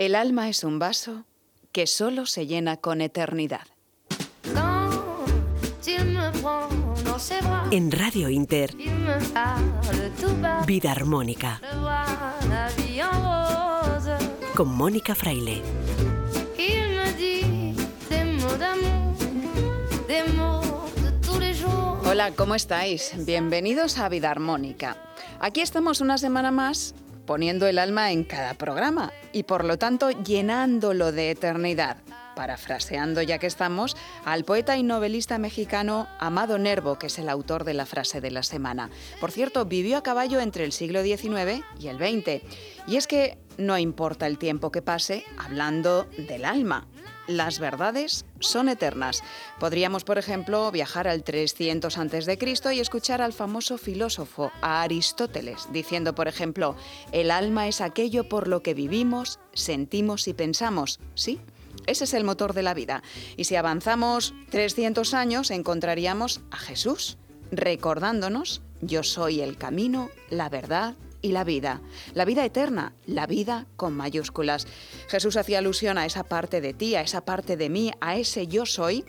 El alma es un vaso que solo se llena con eternidad. En Radio Inter, Vida Armónica. Con Mónica Fraile. Hola, ¿cómo estáis? Bienvenidos a Vida Armónica. Aquí estamos una semana más poniendo el alma en cada programa y por lo tanto llenándolo de eternidad. Parafraseando ya que estamos al poeta y novelista mexicano Amado Nervo, que es el autor de la frase de la semana. Por cierto, vivió a caballo entre el siglo XIX y el XX. Y es que no importa el tiempo que pase hablando del alma, las verdades son eternas. Podríamos, por ejemplo, viajar al 300 a.C. y escuchar al famoso filósofo, a Aristóteles, diciendo, por ejemplo, el alma es aquello por lo que vivimos, sentimos y pensamos. ¿Sí? Ese es el motor de la vida. Y si avanzamos 300 años, encontraríamos a Jesús, recordándonos, yo soy el camino, la verdad y la vida. La vida eterna, la vida con mayúsculas. Jesús hacía alusión a esa parte de ti, a esa parte de mí, a ese yo soy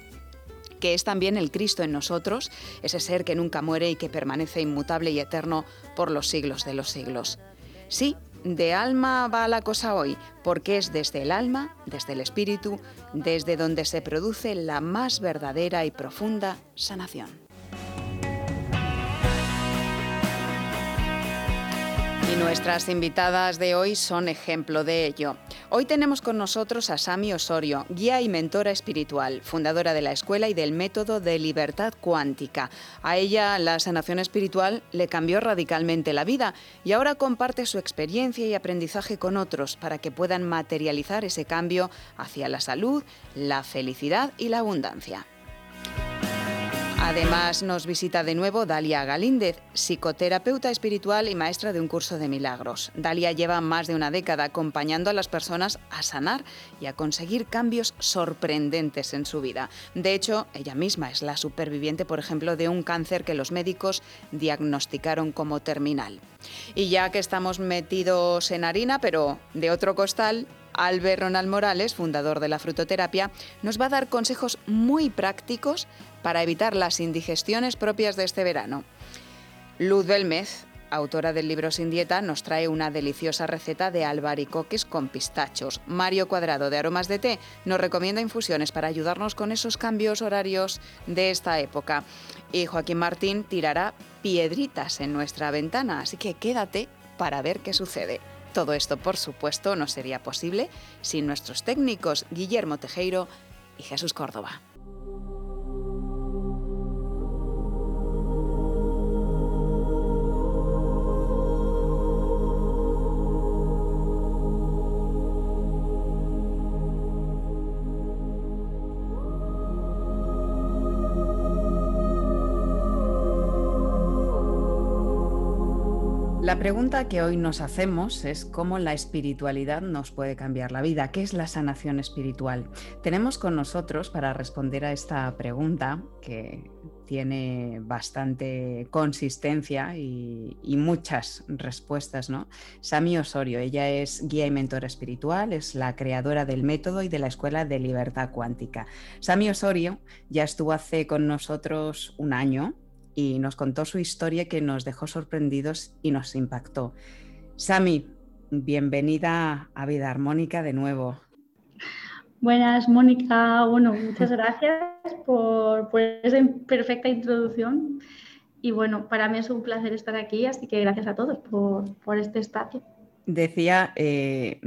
que es también el Cristo en nosotros, ese ser que nunca muere y que permanece inmutable y eterno por los siglos de los siglos. Sí, de alma va la cosa hoy, porque es desde el alma, desde el espíritu, desde donde se produce la más verdadera y profunda sanación. Y nuestras invitadas de hoy son ejemplo de ello. Hoy tenemos con nosotros a Sami Osorio, guía y mentora espiritual, fundadora de la escuela y del método de libertad cuántica. A ella la sanación espiritual le cambió radicalmente la vida y ahora comparte su experiencia y aprendizaje con otros para que puedan materializar ese cambio hacia la salud, la felicidad y la abundancia. Además, nos visita de nuevo Dalia Galíndez, psicoterapeuta espiritual y maestra de un curso de milagros. Dalia lleva más de una década acompañando a las personas a sanar y a conseguir cambios sorprendentes en su vida. De hecho, ella misma es la superviviente, por ejemplo, de un cáncer que los médicos diagnosticaron como terminal. Y ya que estamos metidos en harina, pero de otro costal, Albert Ronald Morales, fundador de la frutoterapia, nos va a dar consejos muy prácticos para evitar las indigestiones propias de este verano. Luz Belmez, autora del libro Sin Dieta, nos trae una deliciosa receta de albaricoques con pistachos. Mario Cuadrado, de Aromas de Té, nos recomienda infusiones para ayudarnos con esos cambios horarios de esta época. Y Joaquín Martín tirará piedritas en nuestra ventana, así que quédate para ver qué sucede. Todo esto, por supuesto, no sería posible sin nuestros técnicos Guillermo Tejeiro y Jesús Córdoba. Pregunta que hoy nos hacemos es cómo la espiritualidad nos puede cambiar la vida. ¿Qué es la sanación espiritual? Tenemos con nosotros para responder a esta pregunta, que tiene bastante consistencia y, muchas respuestas, ¿no? Sami Osorio, ella es guía y mentora espiritual, es la creadora del método y de la Escuela de Libertad Cuántica. Sami Osorio ya estuvo hace con nosotros un año y nos contó su historia que nos dejó sorprendidos y nos impactó. Sami, bienvenida a Vida Armónica de nuevo. Buenas, Mónica. Bueno, muchas gracias por, esa perfecta introducción. Y bueno, para mí es un placer estar aquí, así que gracias a todos por, este espacio. Decía, eh,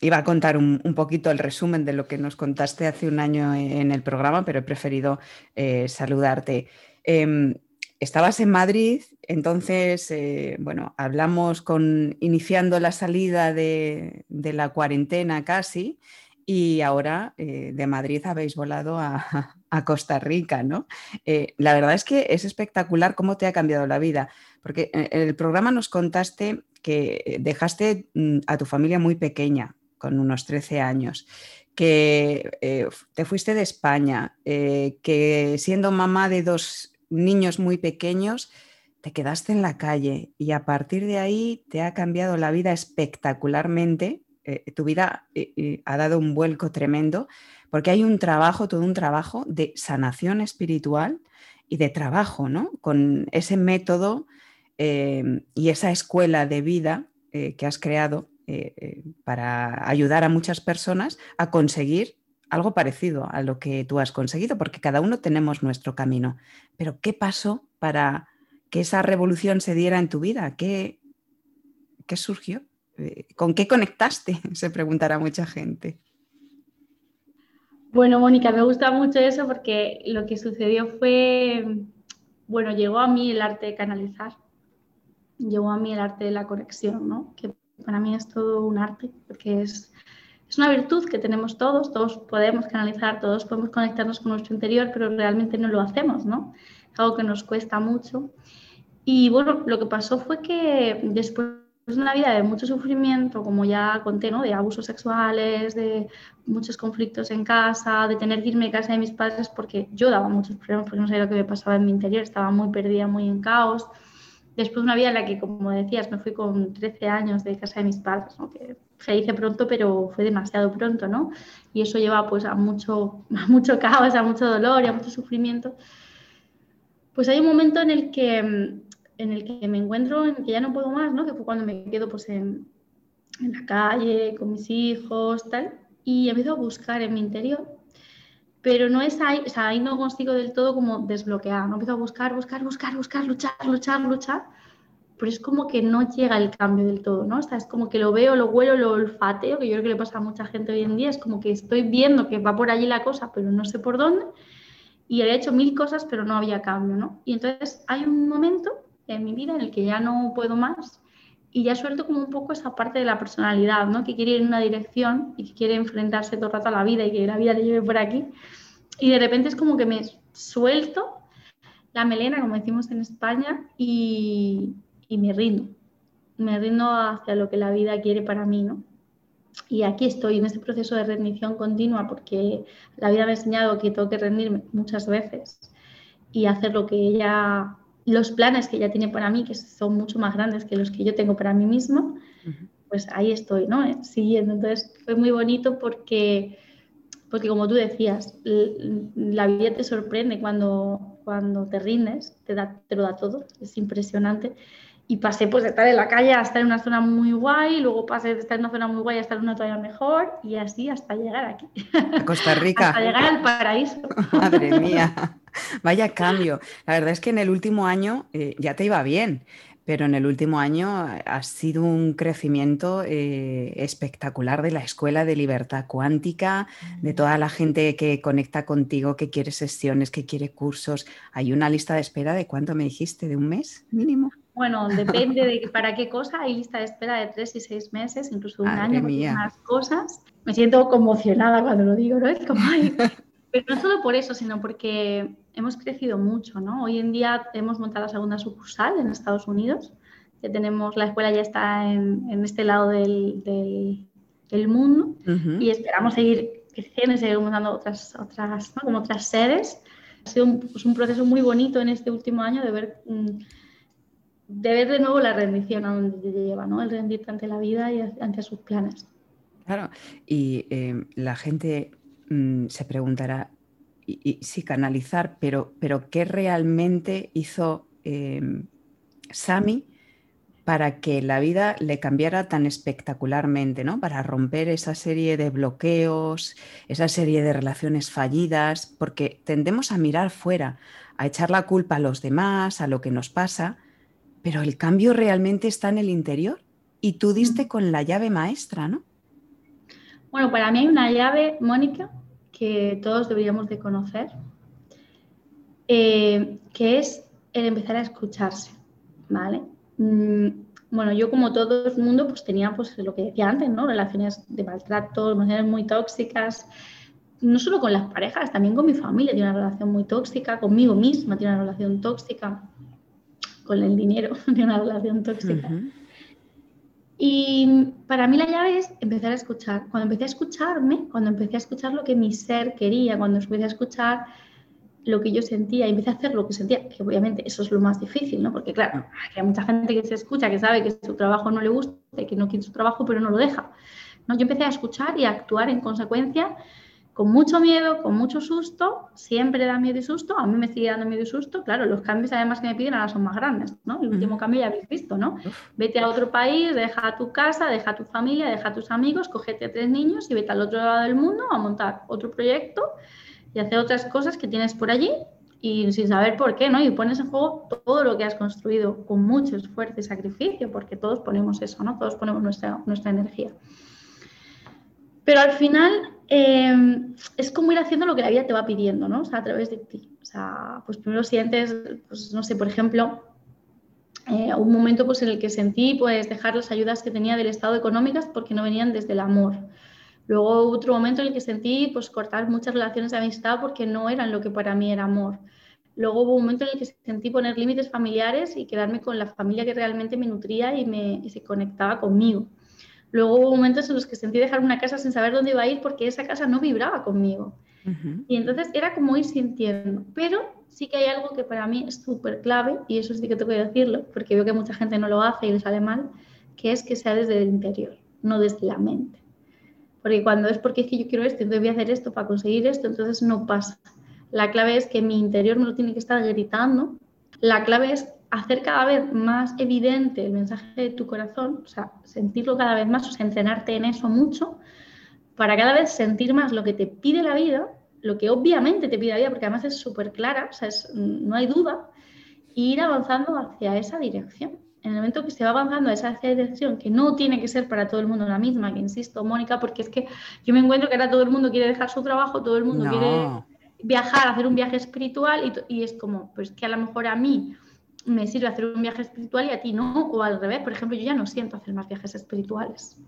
iba a contar un, poquito el resumen de lo que nos contaste hace un año en el programa, pero he preferido eh, saludarte. Em, estabas en Madrid, entonces, eh, bueno, hablamos con, iniciando la salida de, la cuarentena casi, y ahora eh, de Madrid habéis volado a, Costa Rica, ¿no? Eh, la verdad es que es espectacular cómo te ha cambiado la vida, porque en el programa nos contaste que dejaste mm, a tu familia muy pequeña, con unos 13 años, que te fuiste de España, que siendo mamá de dos niños muy pequeños, te quedaste en la calle y a partir de ahí te ha cambiado la vida espectacularmente. eh, tu vida eh, ha dado un vuelco tremendo, porque hay un trabajo, todo un trabajo de sanación espiritual y de trabajo, ¿no? Con ese método y esa escuela de vida que has creado para ayudar a muchas personas a conseguir algo parecido a lo que tú has conseguido, porque cada uno tenemos nuestro camino. Pero ¿qué pasó para que esa revolución se diera en tu vida? ¿Qué, qué surgió? Eh, ¿Con qué conectaste? Se preguntará mucha gente. Bueno, Mónica, me gusta mucho eso porque lo que sucedió fue, bueno, llegó a mí el arte de canalizar, llegó a mí el arte de la conexión, ¿no? Que para mí es todo un arte, porque es, es una virtud que tenemos todos, todos podemos canalizar, todos podemos conectarnos con nuestro interior, pero realmente no lo hacemos, ¿no? Es algo que nos cuesta mucho. Y bueno, lo que pasó fue que después es una vida de mucho sufrimiento, como ya conté, ¿no? de abusos sexuales, de muchos conflictos en casa, de tener que irme de casa de mis padres porque yo daba muchos problemas, porque no sabía lo que me pasaba en mi interior, estaba muy perdida, muy en caos. Después de una vida en la que, como decías, me fui con 13 años de casa de mis padres, ¿no? que se dice pronto, pero fue demasiado pronto, ¿no? Y eso lleva pues a mucho, a mucho caos, a mucho dolor y a mucho sufrimiento. Pues hay un momento en el que en el que me encuentro, en que ya no puedo más, ¿no? Que fue cuando me quedo pues en, en la calle, con mis hijos, tal, y empiezo a buscar en mi interior. Pero no es ahí, o sea, ahí no consigo del todo como desbloquear, no empiezo a buscar, buscar, buscar, buscar, luchar, luchar, luchar, pero es como que no llega el cambio del todo, ¿no? O sea, es como que lo veo, lo huelo, lo olfateo, que yo creo que le pasa a mucha gente hoy en día, es como que estoy viendo que va por allí la cosa, pero no sé por dónde, y había hecho mil cosas, pero no había cambio, ¿no? Y entonces hay un momento en mi vida en el que ya no puedo más y ya suelto como un poco esa parte de la personalidad, ¿no? Que quiere ir en una dirección y que quiere enfrentarse todo el rato a la vida y que la vida le lleve por aquí. Y de repente es como que me suelto la melena, como decimos en España, y, y me rindo. Me rindo hacia lo que la vida quiere para mí, ¿no? Y aquí estoy en este proceso de rendición continua porque la vida me ha enseñado que tengo que rendirme muchas veces y hacer lo que ella los planes que ella tiene para mí, que son mucho más grandes que los que yo tengo para mí mismo, pues ahí estoy, ¿no? Eh, siguiendo. Entonces fue muy bonito porque, porque como tú decías, la vida te sorprende cuando, cuando te rindes, te, da, te lo da todo, es impresionante. Y pasé pues de estar en la calle a estar en una zona muy guay, luego pasé de estar en una zona muy guay a estar en una todavía mejor y así hasta llegar aquí. A Costa Rica. hasta llegar al paraíso. Madre mía. Vaya cambio. La verdad es que en el último año eh, ya te iba bien, pero en el último año ha sido un crecimiento eh, espectacular de la Escuela de Libertad Cuántica, de toda la gente que conecta contigo, que quiere sesiones, que quiere cursos. Hay una lista de espera de cuánto me dijiste, de un mes mínimo. Bueno, depende de para qué cosa. Hay lista de espera de tres y seis meses, incluso un año, más cosas. Me siento conmocionada cuando lo digo, ¿no? Es como, ay, pero no solo por eso, sino porque hemos crecido mucho, ¿no? Hoy en día hemos montado la segunda sucursal en Estados Unidos. Ya tenemos, la escuela ya está en, este lado del, del, mundo y esperamos seguir creciendo y seguir montando otras, otras, como otras sedes. Ha sido un, pues un, proceso muy bonito en este último año de ver, mm, de ver de nuevo la rendición a donde te lleva, ¿no? El rendirte ante la vida y ante sus planes. Claro, y eh, la gente Mm, se preguntará, y, sí, canalizar, pero, pero ¿qué realmente hizo em, Sami para que la vida le cambiara tan espectacularmente, ¿no? Para romper esa serie de bloqueos, esa serie de relaciones fallidas, porque tendemos a mirar fuera, a echar la culpa a los demás, a lo que nos pasa, pero el cambio realmente está en el interior. Y tú diste con la llave maestra, ¿no? Bueno, para mí hay una llave, Mónica, que todos deberíamos de conocer, eh, que es el empezar a escucharse, ¿vale? Mm, bueno, yo como todo el mundo pues tenía pues lo que decía antes, ¿no? Relaciones de maltrato, relaciones muy tóxicas, no solo con las parejas, también con mi familia tiene una relación muy tóxica, conmigo misma tiene una relación tóxica, con el dinero tiene una relación tóxica. Y para mí la llave es empezar a escuchar. Cuando empecé a escucharme, cuando empecé a escuchar lo que mi ser quería, cuando empecé a escuchar lo que yo sentía y empecé a hacer lo que sentía, que obviamente eso es lo más difícil, ¿no? Porque claro, hay mucha gente que se escucha, que sabe que su trabajo no le gusta, que no quiere su trabajo, pero no lo deja. ¿no? Yo empecé a escuchar y a actuar en consecuencia con mucho miedo, con mucho susto, siempre da miedo y susto, a mí me sigue dando miedo y susto, claro, los cambios además que me piden ahora son más grandes, ¿no? El último cambio ya habéis visto, ¿no? Vete a otro país, deja tu casa, deja tu familia, deja tus amigos, cógete a tres niños y vete al otro lado del mundo a montar otro proyecto y hacer otras cosas que tienes por allí y sin saber por qué, ¿no? Y pones en juego todo lo que has construido con mucho esfuerzo y sacrificio, porque todos ponemos eso, ¿no? Todos ponemos nuestra, nuestra energía. Pero al final em, es como ir haciendo lo que la vida te va pidiendo, ¿no? O sea, a través de ti. O sea, pues primero sientes, pues no sé, por ejemplo, eh, un momento pues en el que sentí pues dejar las ayudas que tenía del Estado económicas porque no venían desde el amor. Luego otro momento en el que sentí pues cortar muchas relaciones de amistad porque no eran lo que para mí era amor. Luego hubo un momento en el que sentí poner límites familiares y quedarme con la familia que realmente me nutría y, me, y se conectaba conmigo. Luego hubo momentos en los que sentí dejar una casa sin saber dónde iba a ir porque esa casa no vibraba conmigo. Y entonces era como ir sintiendo. Pero sí que hay algo que para mí es súper clave, y eso sí que tengo que decirlo, porque veo que mucha gente no lo hace y le sale mal, que es que sea desde el interior, no desde la mente. Porque cuando es porque es que yo quiero esto, entonces voy a hacer esto para conseguir esto, entonces no pasa. La clave es que mi interior me lo tiene que estar gritando. La clave es hacer cada vez más evidente el mensaje de tu corazón, o sea, sentirlo cada vez más, o sea, entrenarte en eso mucho, para cada vez sentir más lo que te pide la vida, lo que obviamente te pide la vida, porque además es súper clara, o sea, no hay duda, e ir avanzando hacia esa dirección. En el momento que se va avanzando hacia esa dirección, que no tiene que ser para todo el mundo la misma, que insisto, Mónica, porque es que yo me encuentro que ahora todo el mundo quiere dejar su trabajo, todo el mundo quiere viajar, hacer un viaje espiritual, y, y es como, pues que a lo mejor a mí me sirve hacer un viaje espiritual y a ti no, o al revés. Por ejemplo, yo ya no siento hacer más viajes espirituales.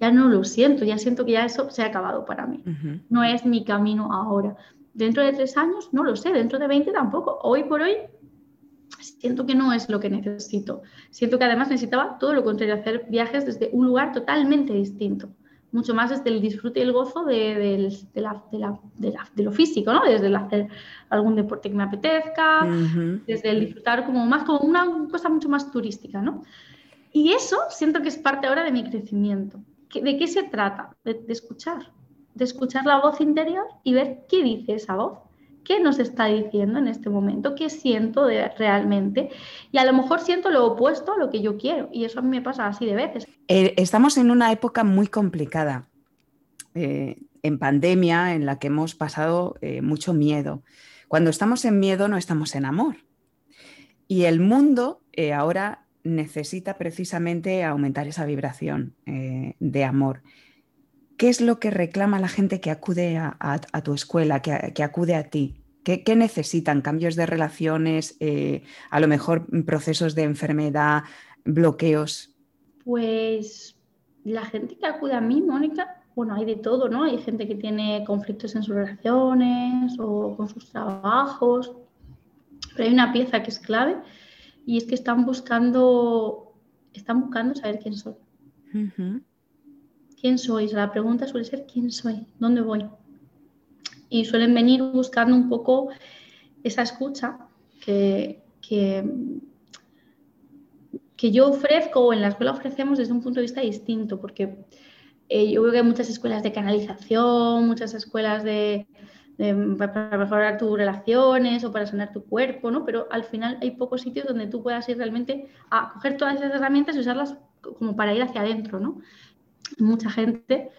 Ya no lo siento, ya siento que ya eso se ha acabado para mí. No es mi camino ahora. Dentro de tres años, no lo sé, dentro de 20 tampoco. Hoy por hoy, siento que no es lo que necesito. Siento que además necesitaba todo lo contrario, hacer viajes desde un lugar totalmente distinto mucho más desde el disfrute y el gozo de, lo físico, ¿no? Desde el hacer algún deporte que me apetezca, desde el disfrutar como más como una cosa mucho más turística, ¿no? Y eso siento que es parte ahora de mi crecimiento. ¿De qué se trata? de escuchar, de escuchar la voz interior y ver qué dice esa voz qué nos está diciendo en este momento, qué siento realmente. Y a lo mejor siento lo opuesto a lo que yo quiero. Y eso a mí me pasa así de veces. Eh, estamos en una época muy complicada, eh, en pandemia, en la que hemos pasado eh, mucho miedo. Cuando estamos en miedo no estamos en amor. Y el mundo ahora necesita precisamente aumentar esa vibración de amor. ¿Qué es lo que reclama la gente que acude a, tu escuela, que, acude a ti? ¿Qué, necesitan? ¿Cambios de relaciones? Eh, ¿A lo mejor procesos de enfermedad? ¿Bloqueos? Pues la gente que acude a mí, Mónica, bueno, hay de todo, ¿no? Hay gente que tiene conflictos en sus relaciones o con sus trabajos, pero hay una pieza que es clave y es que están buscando, están buscando saber quién soy. ¿Quién soy? La pregunta suele ser ¿quién soy? ¿Dónde voy? Y suelen venir buscando un poco esa escucha que, que, yo ofrezco o en la escuela ofrecemos desde un punto de vista distinto, porque eh, yo veo que hay muchas escuelas de canalización, muchas escuelas de, para mejorar tus relaciones o para sanar tu cuerpo, ¿no? Pero al final hay pocos sitios donde tú puedas ir realmente a coger todas esas herramientas y usarlas como para ir hacia adentro, ¿no? Mucha gente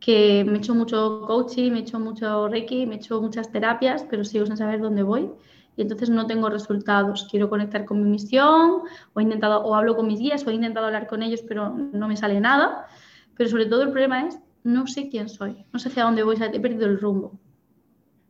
que me he hecho mucho coaching, me he hecho mucho reiki, me he hecho muchas terapias, pero sigo sin saber dónde voy y entonces no tengo resultados. Quiero conectar con mi misión o he intentado o hablo con mis guías o he intentado hablar con ellos, pero no me sale nada. Pero sobre todo el problema es no sé quién soy, no sé hacia dónde voy, he perdido el rumbo.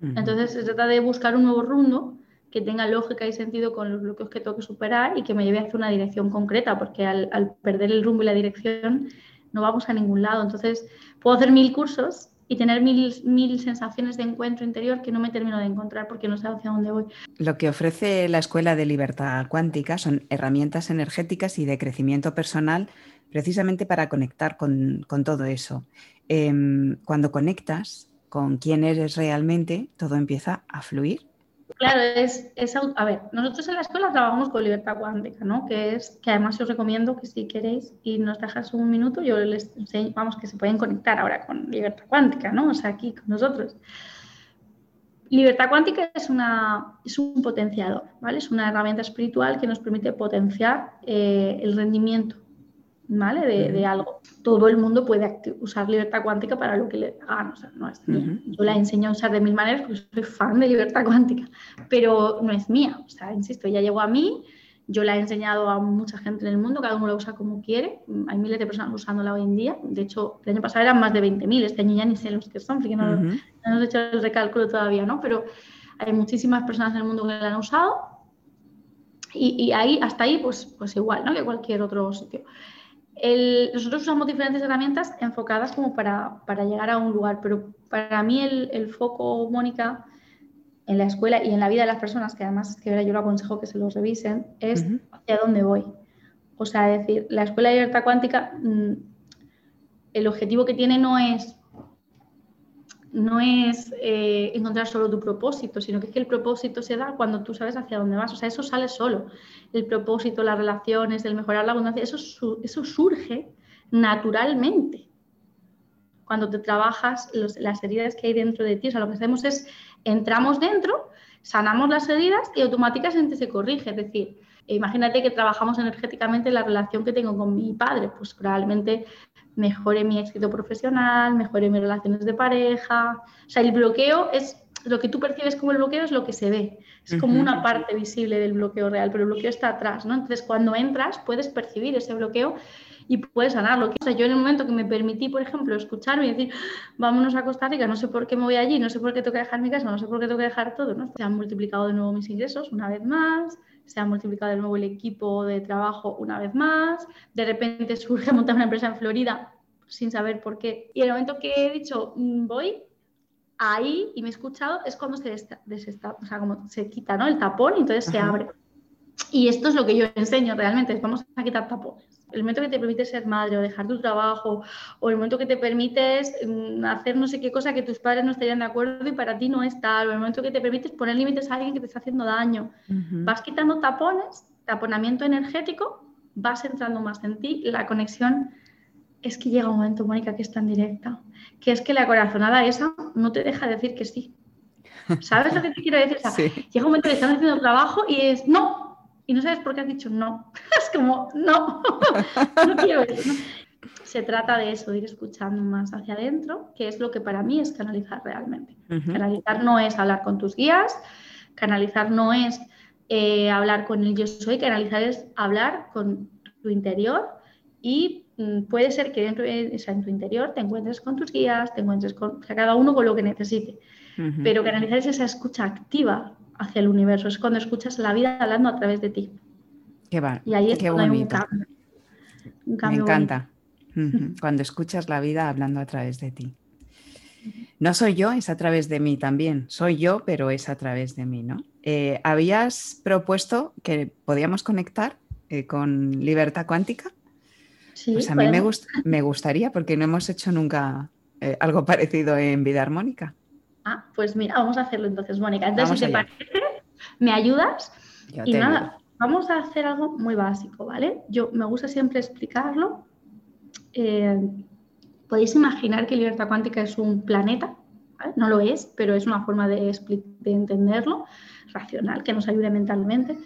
Entonces se trata de buscar un nuevo rumbo que tenga lógica y sentido con los bloqueos que tengo que superar y que me lleve hacia una dirección concreta, porque al, al perder el rumbo y la dirección no vamos a ningún lado. Entonces, puedo hacer mil cursos y tener mil, mil sensaciones de encuentro interior que no me termino de encontrar porque no sé hacia dónde voy. Lo que ofrece la Escuela de Libertad Cuántica son herramientas energéticas y de crecimiento personal precisamente para conectar con, todo eso. Em, cuando conectas con quién eres realmente, todo empieza a fluir Claro, es, es, a ver, nosotros en la escuela trabajamos con libertad cuántica, ¿no? Que es, que además os recomiendo que si queréis y nos dejas un minuto, yo les enseño, vamos, que se pueden conectar ahora con libertad cuántica, ¿no? O sea, aquí con nosotros. Libertad cuántica es, una, es un potenciador, ¿vale? Es una herramienta espiritual que nos permite potenciar eh, el rendimiento, ¿vale? De, algo. Todo el mundo puede usar libertad cuántica para lo que le hagan, o sea, no es mía. Yo la enseño a usar de mil maneras porque soy fan de libertad cuántica, pero no es mía, o sea, insisto, ya llegó a mí, yo la he enseñado a mucha gente en el mundo, cada uno la usa como quiere. Hay miles de personas usándola hoy en día. De hecho, el año pasado eran más de 20.000. Este año ya ni sé los que son, porque no, no, hemos hecho el recálculo todavía, ¿no? Pero hay muchísimas personas en el mundo que la han usado. Y, ahí, hasta ahí, pues, pues igual, ¿no? Que cualquier otro sitio. Nosotros usamos diferentes herramientas enfocadas como para, para, llegar a un lugar, pero para mí el, el foco, Mónica, en la escuela y en la vida de las personas, que además que yo lo aconsejo que se los revisen, es hacia dónde voy. O sea, decir, la escuela de libertad cuántica, mm, el objetivo que tiene no es, no es eh, encontrar solo tu propósito, sino que es que el propósito se da cuando tú sabes hacia dónde vas. O sea, eso sale solo. El propósito, las relaciones, el mejorar la abundancia, eso, eso surge naturalmente cuando te trabajas las heridas que hay dentro de ti. O sea, lo que hacemos es entramos dentro, sanamos las heridas y automáticamente se corrige. Es decir, imagínate que trabajamos energéticamente la relación que tengo con mi padre, pues probablemente mejore mi éxito profesional, mejore mis relaciones de pareja. O sea, el bloqueo es lo que tú percibes como el bloqueo es lo que se ve. Es como una parte visible del bloqueo real, pero el bloqueo está atrás, ¿no? Entonces, cuando entras, puedes percibir ese bloqueo y puedes sanarlo. O sea, yo en el momento que me permití, por ejemplo, escucharme y decir, vámonos a Costa Rica, no sé por qué me voy allí, no sé por qué tengo que dejar mi casa, no sé por qué tengo que dejar todo, ¿no? Se han multiplicado de nuevo mis ingresos una vez más, se ha multiplicado de nuevo el equipo de trabajo una vez más, de repente surge montar una empresa en Florida sin saber por qué. Y el momento que he dicho, mm, voy, ahí y me he escuchado, es cuando se, desesta, o sea, como se quita ¿no? el tapón y entonces se abre. Y esto es lo que yo enseño realmente, vamos a quitar tapones el momento que te permite ser madre o dejar tu trabajo, o el momento que te permites mm, hacer no sé qué cosa que tus padres no estarían de acuerdo y para ti no es tal, o el momento que te permites poner límites a alguien que te está haciendo daño. Vas quitando tapones, taponamiento energético, vas entrando más en ti, la conexión es que llega un momento, Mónica, que es tan directa, que es que la corazonada esa no te deja decir que sí. ¿Sabes lo que te quiero decir? Llega un momento que estás haciendo trabajo y es, no, y no sabes por qué has dicho no. es como, no, no quiero eso. Se trata de eso, ir escuchando más hacia adentro, que es lo que para mí es canalizar realmente. Canalizar no es hablar con tus guías, canalizar no es eh, hablar con el yo soy, canalizar es hablar con tu interior y mm, puede ser que dentro de, en tu interior te encuentres con tus guías, te encuentres con cada uno con lo que necesite. Pero canalizar es esa escucha activa hacia el universo, es cuando escuchas la vida hablando a través de ti. Qué, va, y ahí es qué bonito. Un cambio, Me encanta. Cuando escuchas la vida hablando a través de ti. No soy yo, es a través de mí también. Soy yo, pero es a través de mí, ¿no? Eh, ¿Habías propuesto que podíamos conectar eh, con libertad cuántica? Sí, pues a mí me, me, gustaría, porque no hemos hecho nunca eh, algo parecido en vida armónica. Ah, pues mira, vamos a hacerlo entonces, Mónica. Entonces, si te parece, me ayudas. y nada, vamos a hacer algo muy básico, ¿vale? Yo me gusta siempre explicarlo. Eh, podéis imaginar que libertad cuántica es un planeta, no lo es, pero es una forma de, de entenderlo, racional, que nos ayude mentalmente.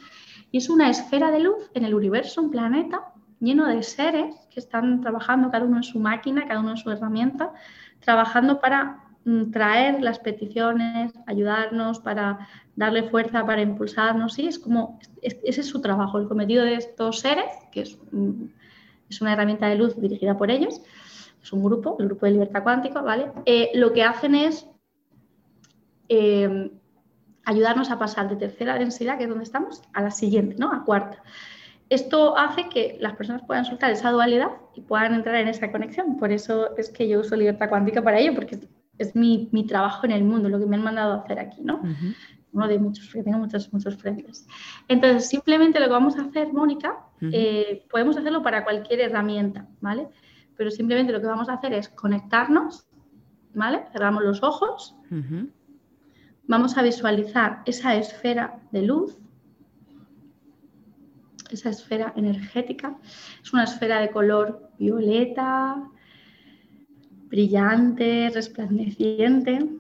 Y es una esfera de luz en el universo, un planeta lleno de seres que están trabajando cada uno en su máquina, cada uno en su herramienta, trabajando para traer las peticiones, ayudarnos para darle fuerza, para impulsarnos. Sí, es como, ese es su trabajo, el cometido de estos seres, que es, mm, es una herramienta de luz dirigida por ellos, es un grupo, el grupo de libertad cuántica, ¿vale? Eh, lo que hacen es em, ayudarnos a pasar de tercera densidad, que es donde estamos, a la siguiente, ¿no? A cuarta. Esto hace que las personas puedan soltar esa dualidad y puedan entrar en esa conexión. Por eso es que yo uso libertad cuántica para ello, porque es mi, mi, trabajo en el mundo, lo que me han mandado a hacer aquí, ¿no? Uno de muchos, porque tengo muchos, muchos frentes. Entonces, simplemente lo que vamos a hacer, Mónica, eh, podemos hacerlo para cualquier herramienta, ¿vale? Pero simplemente lo que vamos a hacer es conectarnos, ¿vale? Cerramos los ojos, vamos a visualizar esa esfera de luz, esa esfera energética. Es una esfera de color violeta, brillante, resplandeciente.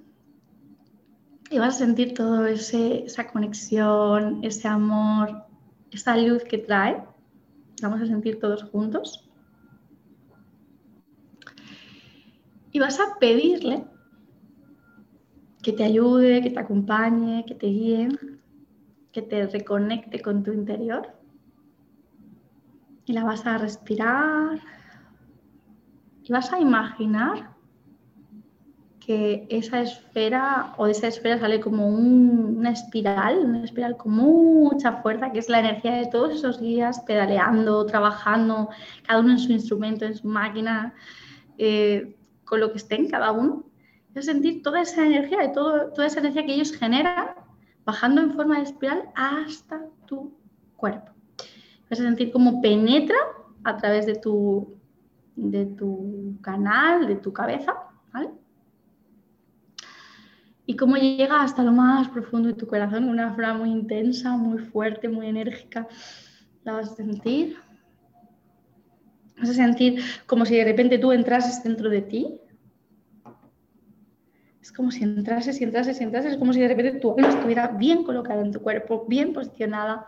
Y vas a sentir todo esa conexión, ese amor, esa luz que trae. Vamos a sentir todos juntos. Y vas a pedirle que te ayude, que te acompañe, que te guíe, que te reconecte con tu interior. Y la vas a respirar vas a imaginar que esa esfera o de esa esfera sale como una espiral, una espiral con mucha fuerza, que es la energía de todos esos días pedaleando, trabajando, cada uno en su instrumento, en su máquina, eh, con lo que estén cada uno. Vas a sentir toda esa energía, de todo, toda esa energía que ellos generan, bajando en forma de espiral hasta tu cuerpo. Vas a sentir cómo penetra a través de tu, de tu canal, de tu cabeza, ¿vale? y cómo llega hasta lo más profundo de tu corazón, una forma muy intensa, muy fuerte, muy enérgica. La vas a sentir. Vas a sentir como si de repente tú entrases dentro de ti. Es como si entrases y entrases y entrases, es como si de repente tu alma estuviera bien colocada en tu cuerpo, bien posicionada.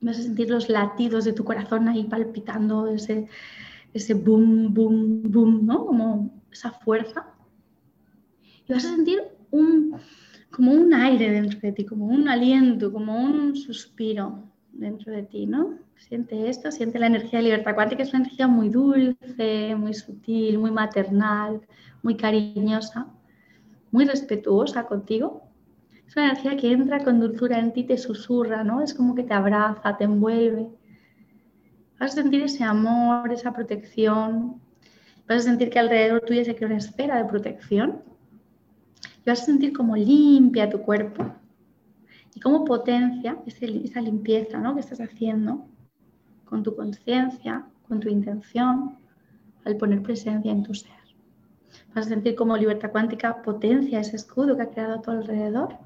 Vas a sentir los latidos de tu corazón ahí palpitando, ese, ese boom, boom, boom, ¿no? Como esa fuerza y vas a sentir un, como un aire dentro de ti, como un aliento, como un suspiro dentro de ti, ¿no? Siente esto, siente la energía de libertad cuántica, es una energía muy dulce, muy sutil, muy maternal, muy cariñosa, muy respetuosa contigo. Es una energía que entra con dulzura en ti, te susurra, ¿no? Es como que te abraza, te envuelve. Vas a sentir ese amor, esa protección. Vas a sentir que alrededor tuyo se crea una esfera de protección vas a sentir como limpia tu cuerpo y cómo potencia esa limpieza ¿no? que estás haciendo con tu conciencia, con tu intención, al poner presencia en tu ser. Vas a sentir cómo libertad cuántica potencia ese escudo que ha creado a tu alrededor.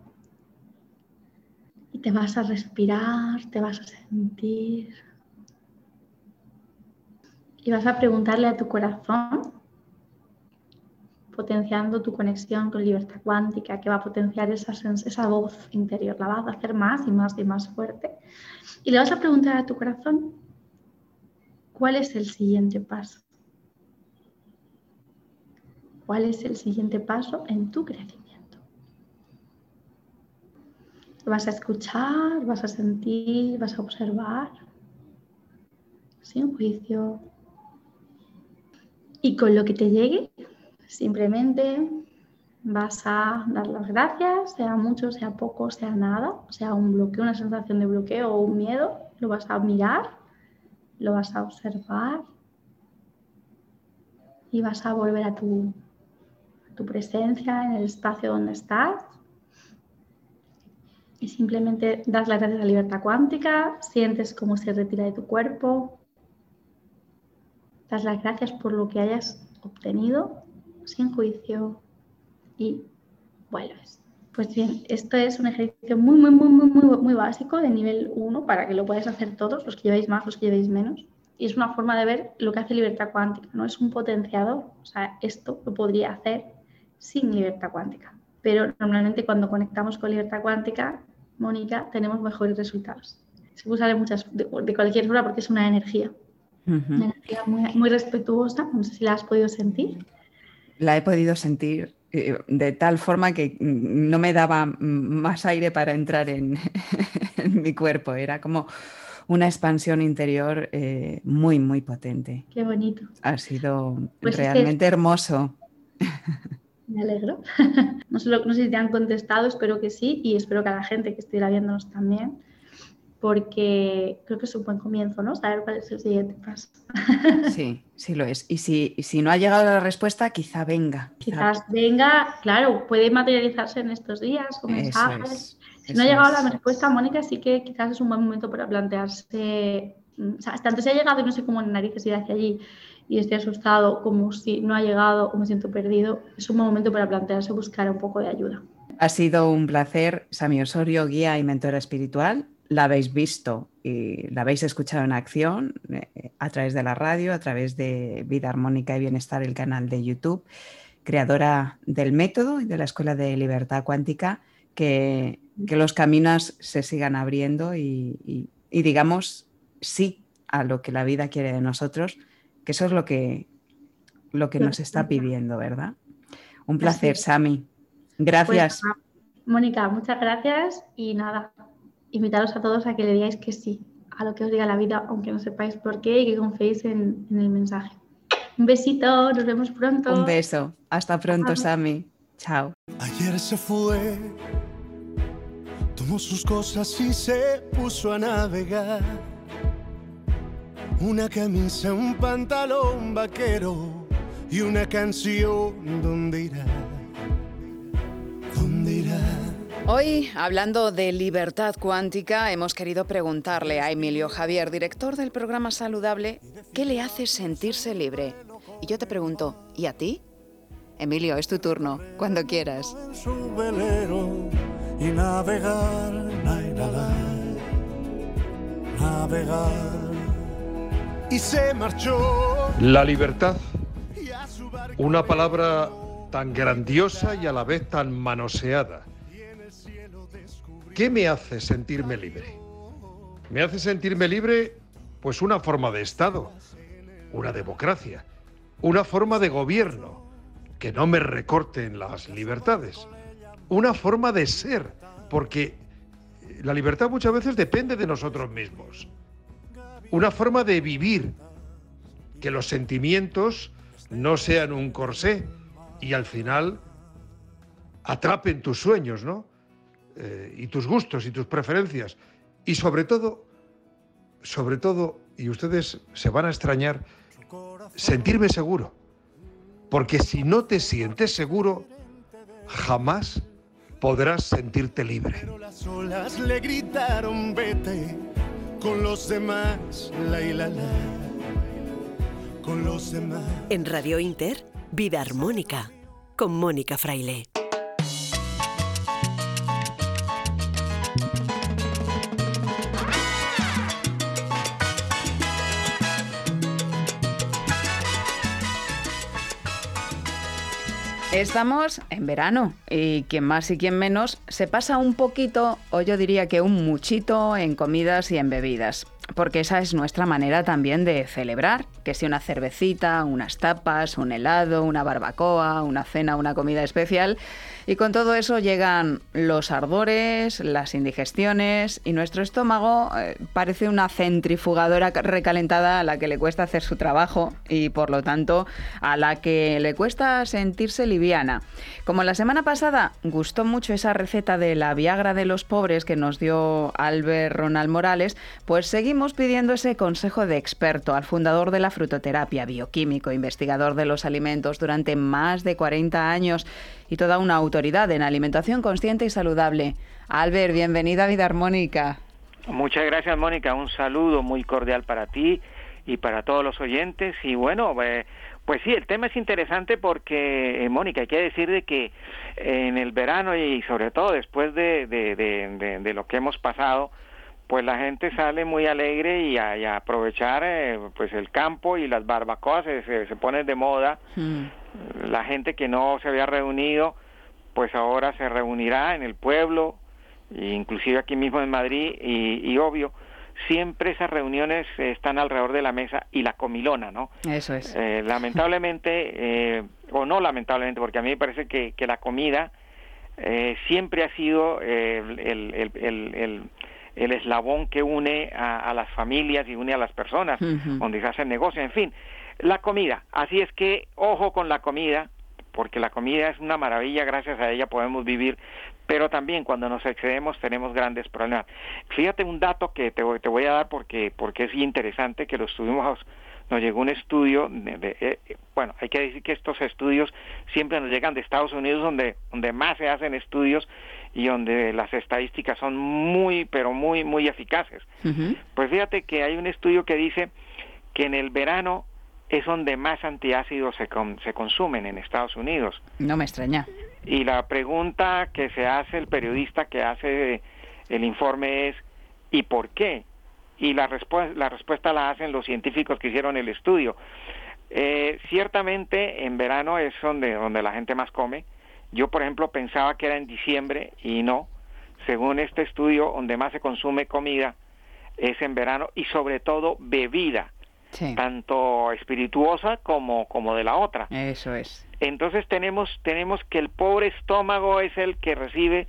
Te vas a respirar, te vas a sentir. Y vas a preguntarle a tu corazón potenciando tu conexión con libertad cuántica, que va a potenciar esa, esa voz interior, la vas a hacer más y más y más fuerte. Y le vas a preguntar a tu corazón, ¿cuál es el siguiente paso? ¿Cuál es el siguiente paso en tu crecimiento? Vas a escuchar, vas a sentir, vas a observar, sin juicio. Y con lo que te llegue, Simplemente vas a dar las gracias, sea mucho, sea poco, sea nada, sea un bloqueo, una sensación de bloqueo o un miedo, lo vas a mirar, lo vas a observar y vas a volver a tu, tu presencia en el espacio donde estás. Y simplemente das las gracias a libertad cuántica, sientes cómo se retira de tu cuerpo, das las gracias por lo que hayas obtenido sin juicio y vuelves. Pues bien, esto es un ejercicio muy, muy, muy, muy, muy, muy básico de nivel 1 para que lo podáis hacer todos, los que llevéis más, los que llevéis menos. Y es una forma de ver lo que hace libertad cuántica, no es un potenciador. O sea, esto lo podría hacer sin libertad cuántica. Pero normalmente cuando conectamos con libertad cuántica, Mónica, tenemos mejores resultados. Se puede usar muchas, de, cualquier forma porque es una energía. Una energía muy, muy respetuosa, no sé si la has podido sentir la he podido sentir eh, de tal forma que no me daba más aire para entrar en, mi cuerpo. Era como una expansión interior eh, muy, muy potente. Qué bonito. Ha sido pues realmente hermoso. Me alegro. No sé, no sé si te han contestado, espero que sí, y espero que a la gente que estuviera viéndonos también porque creo que es un buen comienzo, ¿no? Saber cuál es el siguiente paso. Sí, sí lo es. Y si, si no ha llegado la respuesta, quizá venga. Quizás venga, claro, puede materializarse en estos días con mensajes. si no ha llegado la respuesta, Mónica, sí que quizás es un buen momento para plantearse, mm, o sea, tanto si ha llegado y no sé cómo en narices ir hacia allí y estoy asustado, como si no ha llegado o me siento perdido, es un momento para plantearse buscar un poco de ayuda. Ha sido un placer, Sami Osorio, guía y mentora espiritual. La habéis visto y la habéis escuchado en acción eh, a través de la radio, a través de Vida Armónica y Bienestar, el canal de YouTube, creadora del método y de la Escuela de Libertad Cuántica, que, los caminos se sigan abriendo y, digamos sí a lo que la vida quiere de nosotros, que eso es lo que, lo que nos está pidiendo, ¿verdad? Un placer, Sami. Gracias. Pues, Mónica, muchas gracias y nada, invitaros a todos a que le digáis que sí a lo que os diga la vida, aunque no sepáis por qué y que confiéis en, el mensaje. Un besito, nos vemos pronto. Un beso. Hasta pronto, Sami. Chao. Ayer se fue, tomó sus cosas y se puso a navegar. Una camisa, un pantalón vaquero y una canción, ¿dónde irá? Hoy, hablando de libertad cuántica, hemos querido preguntarle a Emilio Javier, director del programa Saludable, ¿qué le hace sentirse libre? Y yo te pregunto, ¿y a ti? Emilio, es tu turno, cuando quieras. y navegar, navegar, y se marchó. La libertad, una palabra tan grandiosa y a la vez tan manoseada. ¿Qué me hace sentirme libre? Me hace sentirme libre pues una forma de Estado, una democracia, una forma de gobierno que no me recorten las libertades, una forma de ser, porque la libertad muchas veces depende de nosotros mismos, una forma de vivir, que los sentimientos no sean un corsé, y al final atrapen tus sueños, ¿no? Eh, y tus gustos y tus preferencias. Y sobre todo, sobre todo, y ustedes se van a extrañar, sentirme seguro. Porque si no te sientes seguro, jamás podrás sentirte libre. Pero las olas le gritaron, vete con los demás, la, la, la, con los demás. En Radio Inter. Vida Armónica con Mónica Fraile. Estamos en verano y quien más y quien menos se pasa un poquito, o yo diría que un muchito, en comidas y en bebidas porque esa es nuestra manera también de celebrar, que si una cervecita, unas tapas, un helado, una barbacoa, una cena, una comida especial, y con todo eso llegan los ardores, las indigestiones y nuestro estómago eh, parece una centrifugadora recalentada a la que le cuesta hacer su trabajo y por lo tanto a la que le cuesta sentirse liviana. Como la semana pasada gustó mucho esa receta de la Viagra de los pobres que nos dio Albert Ronald Morales, pues seguimos pidiendo ese consejo de experto al fundador de la frutoterapia, bioquímico, investigador de los alimentos durante más de 40 años y toda una autoridad en alimentación consciente y saludable. Albert, bienvenida a Vida Armónica. Muchas gracias, Mónica. Un saludo muy cordial para ti y para todos los oyentes. Y bueno, eh, pues sí, el tema es interesante porque, eh, Mónica, hay que decir de que en el verano y sobre todo después de, de, lo que hemos pasado, pues la gente sale muy alegre y a, aprovechar eh, pues el campo y las barbacoas se, se, ponen de moda. Hmm la gente que no se había reunido, pues ahora se reunirá en el pueblo, inclusive aquí mismo en Madrid, y, obvio, siempre esas reuniones están alrededor de la mesa y la comilona, ¿no? Eso es. Eh, lamentablemente, eh, o no lamentablemente, porque a mí me parece que, que la comida eh, siempre ha sido el, el, el, el, eslabón que une a, las familias y une a las personas, donde se hace negocio, en fin. La comida, así es que ojo con la comida, porque la comida es una maravilla, gracias a ella podemos vivir, pero también cuando nos excedemos tenemos grandes problemas. Fíjate un dato que te, te voy a dar porque, porque es interesante, que lo estuvimos, nos llegó un estudio, de, eh, bueno, hay que decir que estos estudios siempre nos llegan de Estados Unidos, donde, donde más se hacen estudios y donde las estadísticas son muy, pero muy, muy eficaces. Pues fíjate que hay un estudio que dice que en el verano es donde más antiácidos se, se consumen en Estados Unidos. No me extraña. Y la pregunta que se hace el periodista que hace el informe es ¿y por qué? Y la, la respuesta la hacen los científicos que hicieron el estudio. Eh, ciertamente en verano es donde, donde la gente más come. Yo, por ejemplo, pensaba que era en diciembre y no. Según este estudio, donde más se consume comida es en verano y sobre todo bebida, tanto espirituosa como, como de la otra. Eso es. Entonces tenemos, tenemos que el pobre estómago es el que recibe,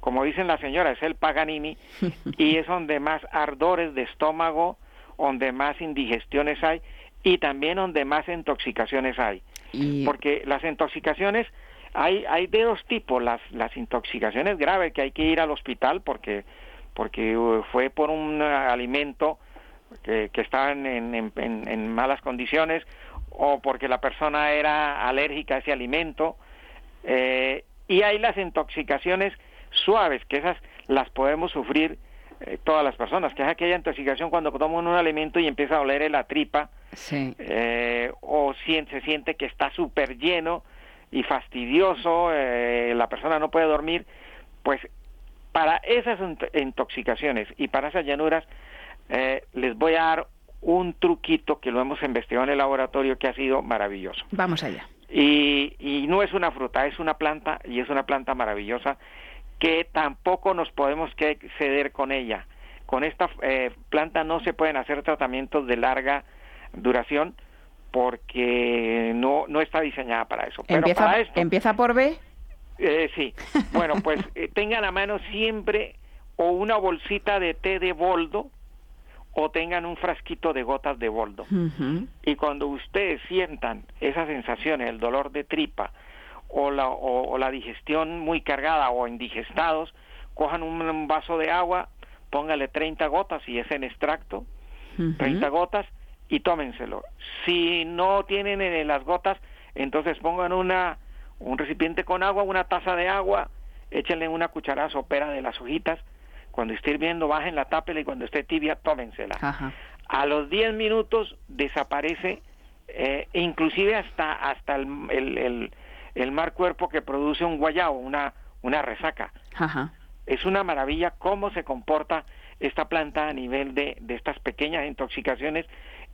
como dicen las señoras, es el Paganini, y es donde más ardores de estómago, donde más indigestiones hay y también donde más intoxicaciones hay. Porque las intoxicaciones hay, hay de dos tipos, las, las intoxicaciones graves que hay que ir al hospital porque, porque uh, fue por un alimento que, que estaba en, en, en, malas condiciones o porque la persona era alérgica a ese alimento. Eh, y hay las intoxicaciones suaves, que esas las podemos sufrir eh, todas las personas, que es aquella intoxicación cuando toman un alimento y empieza a oler la tripa, eh, o si, se siente que está súper lleno y fastidioso, eh, la persona no puede dormir, pues para esas intoxicaciones y para esas llanuras les voy a dar un truquito que lo hemos investigado en el laboratorio que ha sido maravilloso. Vamos allá. Y, y no es una fruta, es una planta y es una planta maravillosa que tampoco nos podemos ceder con ella. Con esta eh, planta no se pueden hacer tratamientos de larga duración porque no, no está diseñada para eso. Pero ¿Empieza, para esto, ¿Empieza por B? Eh, sí. Bueno, pues eh, tengan a mano siempre o una bolsita de té de boldo o tengan un frasquito de gotas de boldo. Y cuando ustedes sientan esa sensación, el dolor de tripa, o la, o, la digestión muy cargada o indigestados, cojan un, vaso de agua, póngale 30 gotas y es en extracto, 30 gotas y tómenselo. Si no tienen en las gotas, entonces pongan una un recipiente con agua, una taza de agua, échenle una cucharada sopera de las hojitas, cuando esté hirviendo bajen la tápela y cuando esté tibia tómensela. A los 10 minutos desaparece eh, inclusive hasta hasta el, el el mar cuerpo que produce un guayao, una, una resaca. Es una maravilla cómo se comporta esta planta a nivel de, de estas pequeñas intoxicaciones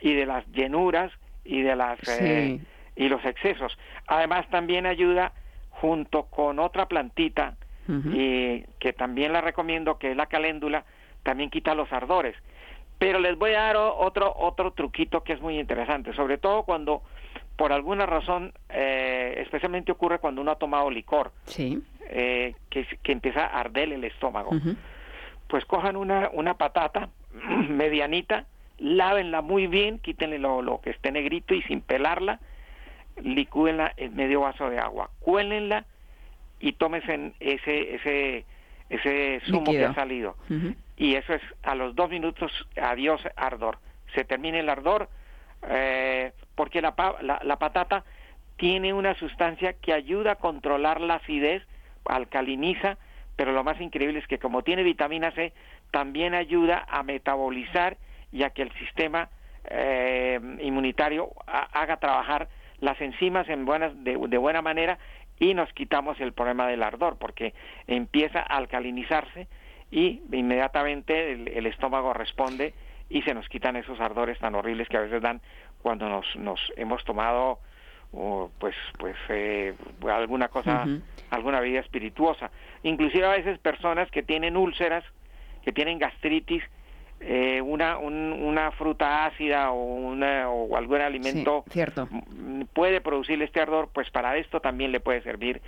y de las llenuras y de las eh, y los excesos. Además también ayuda junto con otra plantita y que también la recomiendo que es la caléndula, también quita los ardores. Pero les voy a dar otro otro truquito que es muy interesante, sobre todo cuando por alguna razón, eh, especialmente ocurre cuando uno ha tomado licor, sí. eh, que, que, empieza a arder el estómago. Pues cojan una, una patata medianita, lávenla muy bien, quítenle lo, lo, que esté negrito y sin pelarla, licúenla en medio vaso de agua, cuélenla y tómense ese, ese, ese zumo que ha salido. Y eso es a los dos minutos, adiós ardor. Se termina el ardor, eh, porque la, la, patata tiene una sustancia que ayuda a controlar la acidez, alcaliniza, pero lo más increíble es que como tiene vitamina C, también ayuda a metabolizar y a que el sistema eh, inmunitario haga trabajar las enzimas en buenas, de, buena manera y nos quitamos el problema del ardor, porque empieza a alcalinizarse y inmediatamente el estómago responde y se nos quitan esos ardores tan horribles que a veces dan cuando nos, nos hemos tomado pues pues eh, alguna cosa alguna vida espirituosa. Inclusive a veces personas que tienen úlceras que tienen gastritis eh, una una fruta ácida o una o algún alimento cierto. puede producir este ardor pues para esto también le puede servir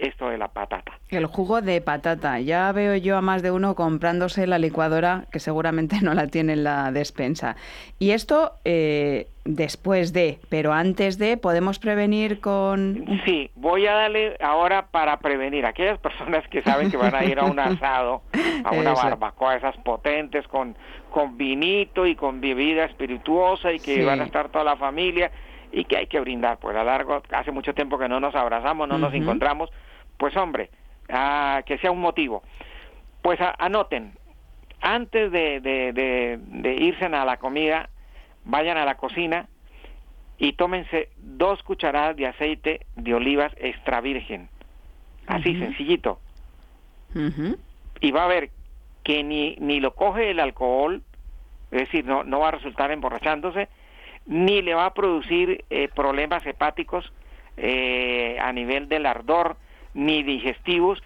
esto de la patata. El jugo de patata. Ya veo yo a más de uno comprándose la licuadora que seguramente no la tiene en la despensa. Y esto eh, después de, pero antes de, ¿podemos prevenir con...? Sí, voy a darle ahora para prevenir. Aquellas personas que saben que van a ir a un asado, a una barbacoa, esas potentes con, con vinito y con bebida espirituosa y que van a estar toda la familia y que hay que brindar. Pues a largo, hace mucho tiempo que no nos abrazamos, no nos encontramos, pues hombre, que sea un motivo. Pues anoten, antes de, de, de, irse a la comida, vayan a la cocina y tómense dos cucharadas de aceite de olivas extra virgen. Así, sencillito. Y va a ver que ni, ni lo coge el alcohol, es decir, no, no va a resultar emborrachándose, ni le va a producir eh, problemas hepáticos eh, a nivel del ardor, ni digestivos,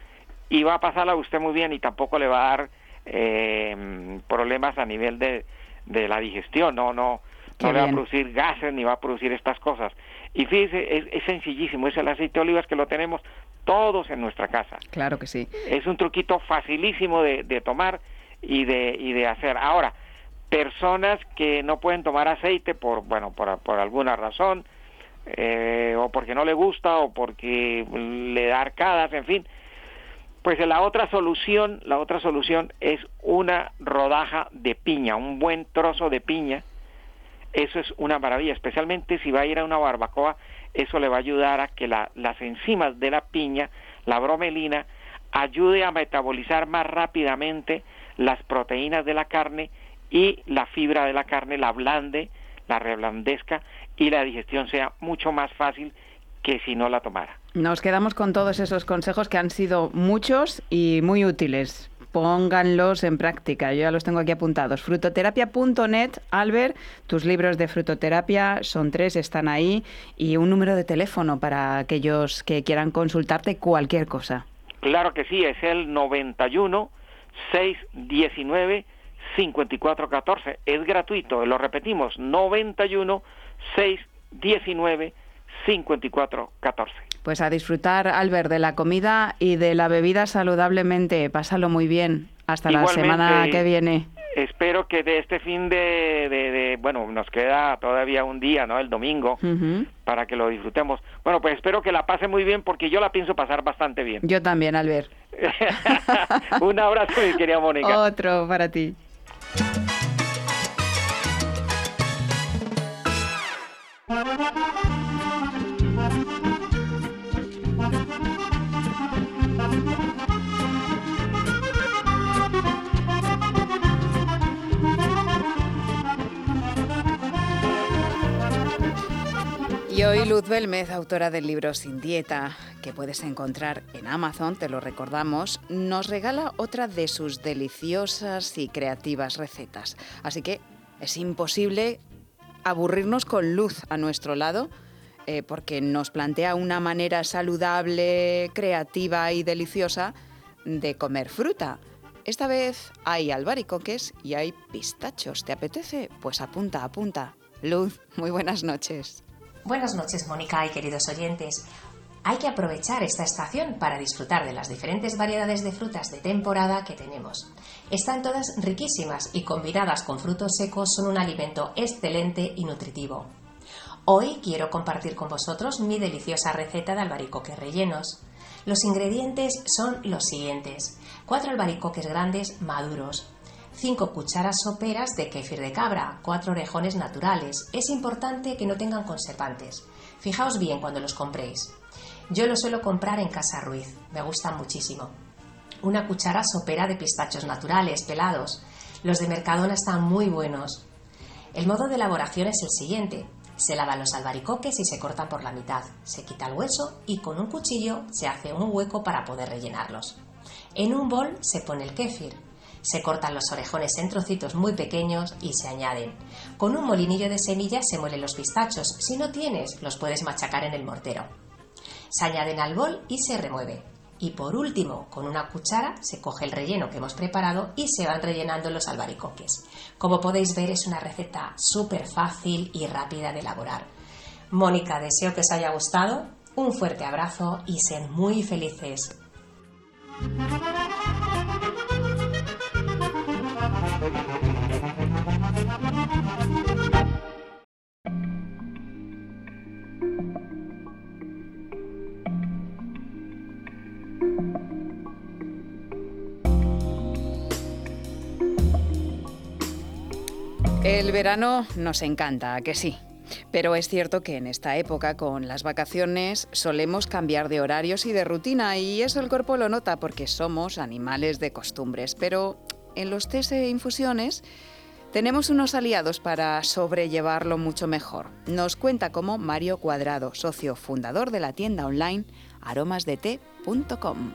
y va a pasarla a usted muy bien y tampoco le va a dar eh, problemas a nivel de, de la digestión, no, no, no le va a producir gases ni va a producir estas cosas. Y fíjese, es, es, sencillísimo, es el aceite de olivas que lo tenemos todos en nuestra casa. Claro que sí. Es un truquito facilísimo de, de tomar y de, y de hacer. Ahora, personas que no pueden tomar aceite por, bueno, por, por alguna razón, eh, o porque no le gusta, o porque le da arcadas, en fin, pues la otra solución, la otra solución es una rodaja de piña, un buen trozo de piña. Eso es una maravilla, especialmente si va a ir a una barbacoa, eso le va a ayudar a que las enzimas de la piña, la bromelina, ayude a metabolizar más rápidamente las proteínas de la carne y la fibra de la carne la blande, la reblandezca y la digestión sea mucho más fácil que si no la tomara. Nos quedamos con todos esos consejos que han sido muchos y muy útiles. Pónganlos en práctica. Yo ya los tengo aquí apuntados. Frutoterapia.net, Albert, tus libros de frutoterapia son tres, están ahí, y un número de teléfono para aquellos que quieran consultarte cualquier cosa. Claro que sí, es el 91 619 5414. Es gratuito, lo repetimos, 91 619 5414. Pues a disfrutar, Albert, de la comida y de la bebida saludablemente. Pásalo muy bien. Hasta la semana que viene. Espero que de este fin de, bueno, nos queda todavía un día, ¿no? El domingo, para que lo disfrutemos. Bueno, pues espero que la pase muy bien porque yo la pienso pasar bastante bien. Yo también, Albert. un abrazo, mi querida Mónica. Otro para ti. Thank you. Hoy Luz Belmez, autora del libro Sin Dieta, que puedes encontrar en Amazon, te lo recordamos, nos regala otra de sus deliciosas y creativas recetas. Así que es imposible aburrirnos con Luz a nuestro lado, eh, porque nos plantea una manera saludable, creativa y deliciosa de comer fruta. Esta vez hay albaricoques y hay pistachos. ¿Te apetece? Pues apunta, apunta. Luz, muy buenas noches. Buenas noches, Mónica y queridos oyentes. Hay que aprovechar esta estación para disfrutar de las diferentes variedades de frutas de temporada que tenemos. Están todas riquísimas y combinadas con frutos secos son un alimento excelente y nutritivo. Hoy quiero compartir con vosotros mi deliciosa receta de albaricoques rellenos. Los ingredientes son los siguientes. 4 albaricoques grandes maduros, 5 cucharas soperas de kéfir de cabra, 4 orejones naturales. Es importante que no tengan conservantes. Fijaos bien cuando los compréis. Yo los suelo comprar en Casa Ruiz, me gustan muchísimo. Una cuchara sopera de pistachos naturales, pelados. Los de Mercadona están muy buenos. El modo de elaboración es el siguiente. Se lavan los albaricoques y se cortan por la mitad. Se quita el hueso y con un cuchillo se hace un hueco para poder rellenarlos. En un bol se pone el kéfir, se cortan los orejones en trocitos muy pequeños y se añaden. Con un molinillo de semillas se muelen los pistachos. Si no tienes, los puedes machacar en el mortero. Se añaden al bol y se remueve. Y por último, con una cuchara se coge el relleno que hemos preparado y se van rellenando los albaricoques. Como podéis ver, es una receta súper fácil y rápida de elaborar. Mónica, deseo que os haya gustado. Un fuerte abrazo y sed muy felices. El verano nos encanta, ¿a que sí? Pero es cierto que en esta época, con las vacaciones, solemos cambiar de horarios y de rutina y eso el cuerpo lo nota porque somos animales de costumbres. Pero en los tés e infusiones Tenemos unos aliados para sobrellevarlo mucho mejor. Nos cuenta como Mario Cuadrado, socio fundador de la tienda online aromasdete.com.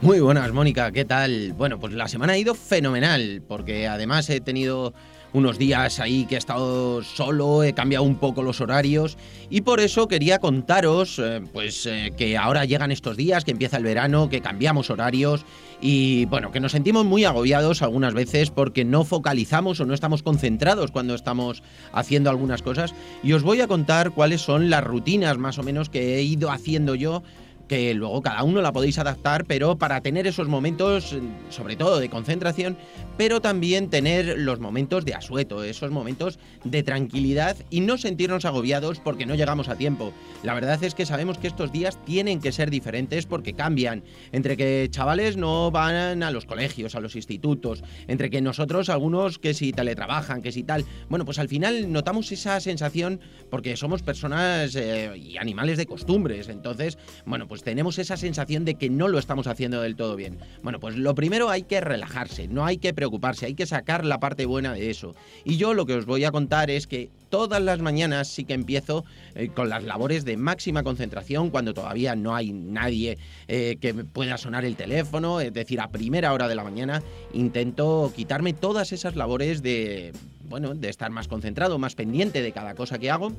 Muy buenas, Mónica, ¿qué tal? Bueno, pues la semana ha ido fenomenal, porque además he tenido unos días ahí que he estado solo, he cambiado un poco los horarios y por eso quería contaros eh, pues eh, que ahora llegan estos días, que empieza el verano, que cambiamos horarios y bueno, que nos sentimos muy agobiados algunas veces porque no focalizamos o no estamos concentrados cuando estamos haciendo algunas cosas. Y os voy a contar cuáles son las rutinas más o menos que he ido haciendo yo que luego cada uno la podéis adaptar, pero para tener esos momentos, sobre todo de concentración, pero también tener los momentos de asueto, esos momentos de tranquilidad y no sentirnos agobiados porque no llegamos a tiempo. La verdad es que sabemos que estos días tienen que ser diferentes porque cambian, entre que chavales no van a los colegios, a los institutos, entre que nosotros algunos que si teletrabajan, que si tal, bueno, pues al final notamos esa sensación porque somos personas eh, y animales de costumbres, entonces, bueno, pues pues tenemos esa sensación de que no lo estamos haciendo del todo bien. Bueno, pues lo primero hay que relajarse, no hay que preocuparse, hay que sacar la parte buena de eso. Y yo lo que os voy a contar es que todas las mañanas sí que empiezo eh, con las labores de máxima concentración cuando todavía no hay nadie eh, que pueda sonar el teléfono, es decir, a primera hora de la mañana intento quitarme todas esas labores de, bueno, de estar más concentrado, más pendiente de cada cosa que hago.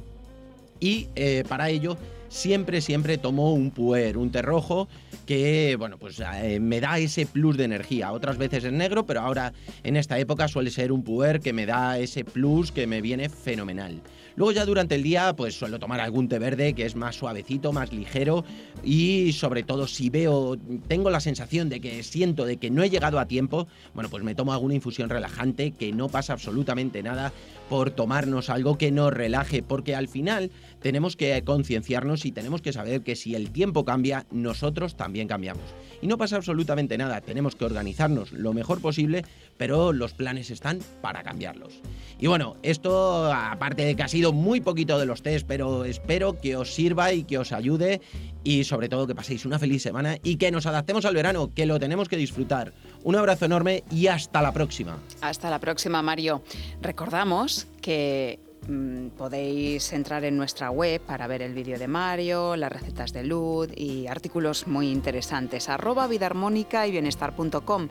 Y eh, para ello siempre, siempre tomo un puer, un té rojo, que, bueno, pues eh, me da ese plus de energía. Otras veces es negro, pero ahora en esta época suele ser un puer que me da ese plus que me viene fenomenal. Luego ya durante el día pues suelo tomar algún té verde que es más suavecito, más ligero y sobre todo si veo, tengo la sensación de que siento de que no he llegado a tiempo, bueno pues me tomo alguna infusión relajante que no pasa absolutamente nada por tomarnos algo que nos relaje porque al final tenemos que concienciarnos y tenemos que saber que si el tiempo cambia, nosotros también cambiamos. Y no pasa absolutamente nada, tenemos que organizarnos lo mejor posible, pero los planes están para cambiarlos. Y bueno, esto aparte de que ha sido muy poquito de los test, pero espero que os sirva y que os ayude y sobre todo que paséis una feliz semana y que nos adaptemos al verano, que lo tenemos que disfrutar. Un abrazo enorme y hasta la próxima. Hasta la próxima, Mario. Recordamos que mm, podéis entrar en nuestra web para ver el vídeo de Mario, las recetas de luz y artículos muy interesantes. Arroba vidaarmónica y bienestar.com.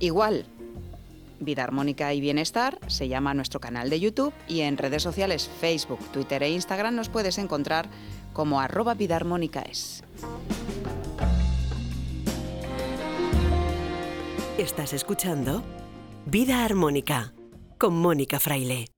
Igual, Vida Armónica y Bienestar, se llama nuestro canal de YouTube y en redes sociales Facebook, Twitter e Instagram nos puedes encontrar como arroba Vida Armónica es. Estás escuchando Vida Armónica con Mónica Fraile.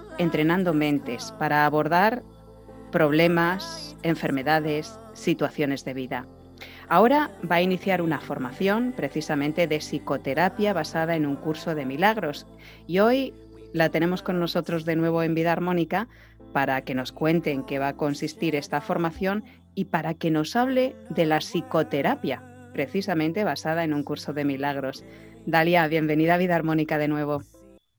entrenando mentes para abordar problemas, enfermedades, situaciones de vida. Ahora va a iniciar una formación precisamente de psicoterapia basada en un curso de milagros y hoy la tenemos con nosotros de nuevo en Vida Armónica para que nos cuente en qué va a consistir esta formación y para que nos hable de la psicoterapia, precisamente basada en un curso de milagros. Dalia, bienvenida a Vida Armónica de nuevo.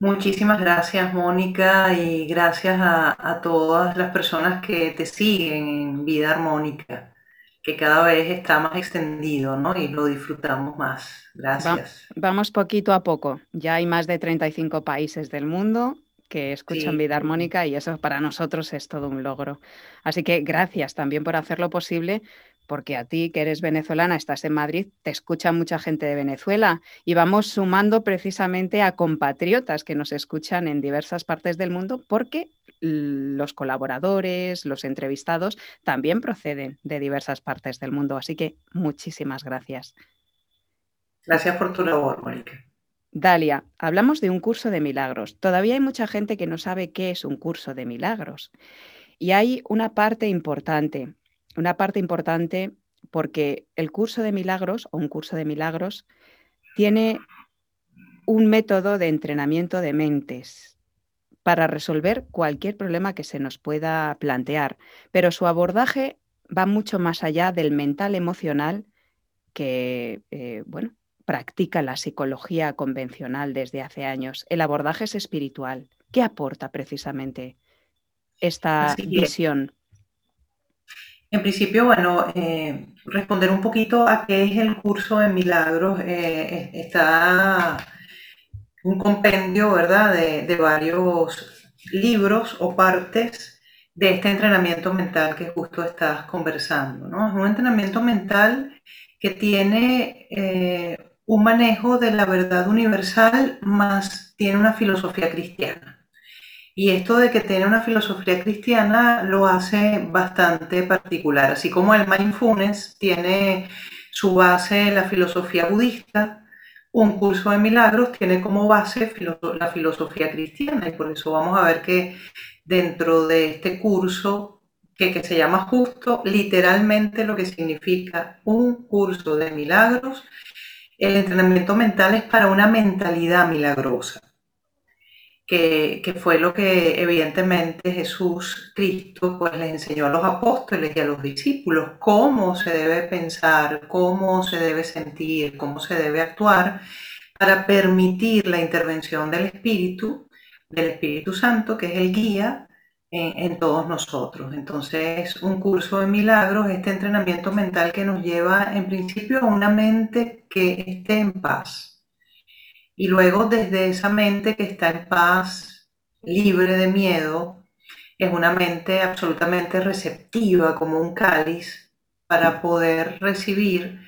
Muchísimas gracias, Mónica, y gracias a, todas las personas que te siguen en Vida Armónica, que cada vez está más extendido, ¿no? Y lo disfrutamos más. Gracias. vamos poquito a poco. Ya hay más de 35 países del mundo que escuchan Vida Armónica y eso para nosotros es todo un logro. Así que gracias también por hacerlo posible, porque a ti que eres venezolana, estás en Madrid, te escucha mucha gente de Venezuela y vamos sumando precisamente a compatriotas que nos escuchan en diversas partes del mundo porque los colaboradores, los entrevistados también proceden de diversas partes del mundo. Así que muchísimas gracias. Gracias por tu labor, Mónica. Dalia, hablamos de un curso de milagros. Todavía hay mucha gente que no sabe qué es un curso de milagros. Y hay una parte importante, una parte importante porque el curso de milagros o un curso de milagros tiene un método de entrenamiento de mentes para resolver cualquier problema que se nos pueda plantear, pero su abordaje va mucho más allá del mental emocional que, eh, bueno, practica la psicología convencional desde hace años. El abordaje es espiritual. ¿Qué aporta precisamente esta visión? En principio, bueno, eh, responder un poquito a qué es el curso de milagros. Eh, está un compendio, ¿verdad?, de, varios libros o partes de este entrenamiento mental que justo estás conversando, ¿no? Es un entrenamiento mental que tiene eh, un manejo de la verdad universal más tiene una filosofía cristiana. Y esto de que tiene una filosofía cristiana lo hace bastante particular, así como el mindfulness tiene su base en la filosofía budista, un curso de milagros tiene como base la filosofía cristiana y por eso vamos a ver que dentro de este curso que, que se llama justo, literalmente lo que significa un curso de milagros, el entrenamiento mental es para una mentalidad milagrosa que, fue lo que evidentemente Jesús Cristo pues les enseñó a los apóstoles y a los discípulos cómo se debe pensar, cómo se debe sentir, cómo se debe actuar para permitir la intervención del Espíritu, del Espíritu Santo, que es el guía en, en todos nosotros. Entonces, un curso de milagros, este entrenamiento mental que nos lleva en principio a una mente que esté en paz y luego desde esa mente que está en paz, libre de miedo, es una mente absolutamente receptiva como un cáliz para poder recibir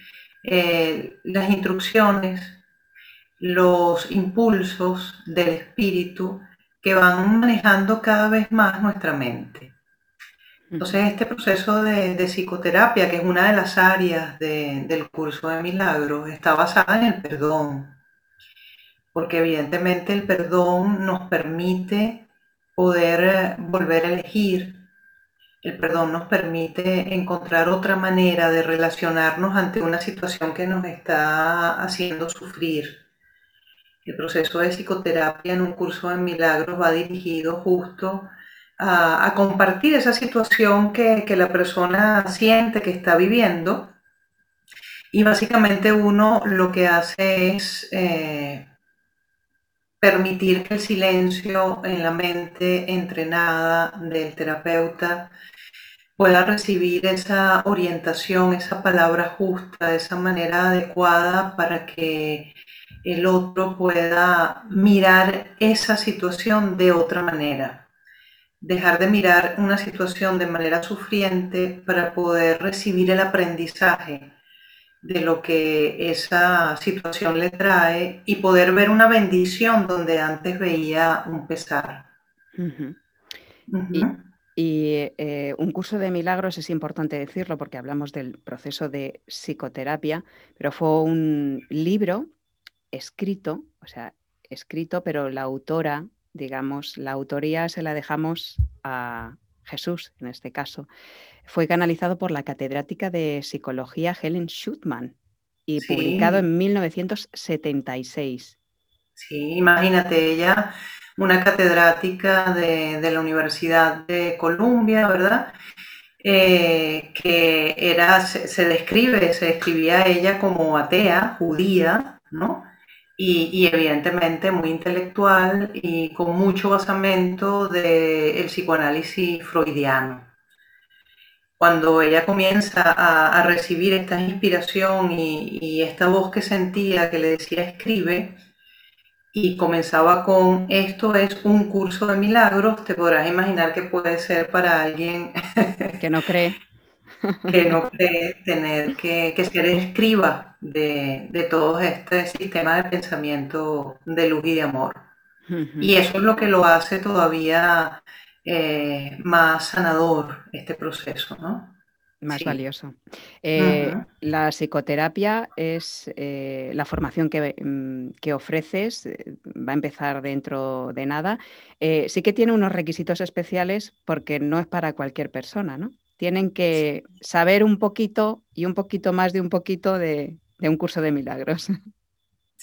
eh, las instrucciones, los impulsos del espíritu que van manejando cada vez más nuestra mente. Entonces, este proceso de, psicoterapia, que es una de las áreas del curso de milagros, está basada en el perdón porque evidentemente el perdón nos permite poder eh, volver a elegir. El perdón nos permite encontrar otra manera de relacionarnos ante una situación que nos está haciendo sufrir. El proceso de psicoterapia en un curso de milagros va dirigido justo a, compartir esa situación que, la persona siente que está viviendo. Y básicamente uno lo que hace es eh, permitir que el silencio en la mente entrenada del terapeuta pueda recibir esa orientación, esa palabra justa, esa manera adecuada para que el otro pueda mirar esa situación de otra manera. Dejar de mirar una situación de manera sufriente para poder recibir el aprendizaje de lo que esa situación le trae y poder ver una bendición donde antes veía un pesar. Y, eh, un curso de milagros es importante decirlo porque hablamos del proceso de psicoterapia, pero fue un libro escrito, o sea, escrito, pero la autora, digamos, la autoría se la dejamos a Jesús en este caso fue canalizado por la catedrática de psicología Helen Schutman y publicado en 1976. Sí, imagínate ella, una catedrática de, la Universidad de Columbia, ¿verdad? Eh, que era, se, describe, se describía ella como atea, judía, ¿no? Y, evidentemente muy intelectual y con mucho basamento del psicoanálisis freudiano cuando ella comienza a, recibir esta inspiración y, esta voz que sentía que le decía escribe, y comenzaba con esto es un curso de milagros, te podrás imaginar que puede ser para alguien que no cree. que no cree tener que, ser escriba de, todo este sistema de pensamiento de luz y de amor. Y eso es lo que lo hace todavía eh, más sanador este proceso, ¿no? Más valioso. Eh, la psicoterapia es eh, la formación que, mm, que, ofreces, va a empezar dentro de nada. sí que tiene unos requisitos especiales porque no es para cualquier persona, ¿no? Tienen que saber un poquito y un poquito más de un poquito de, de un curso de milagros.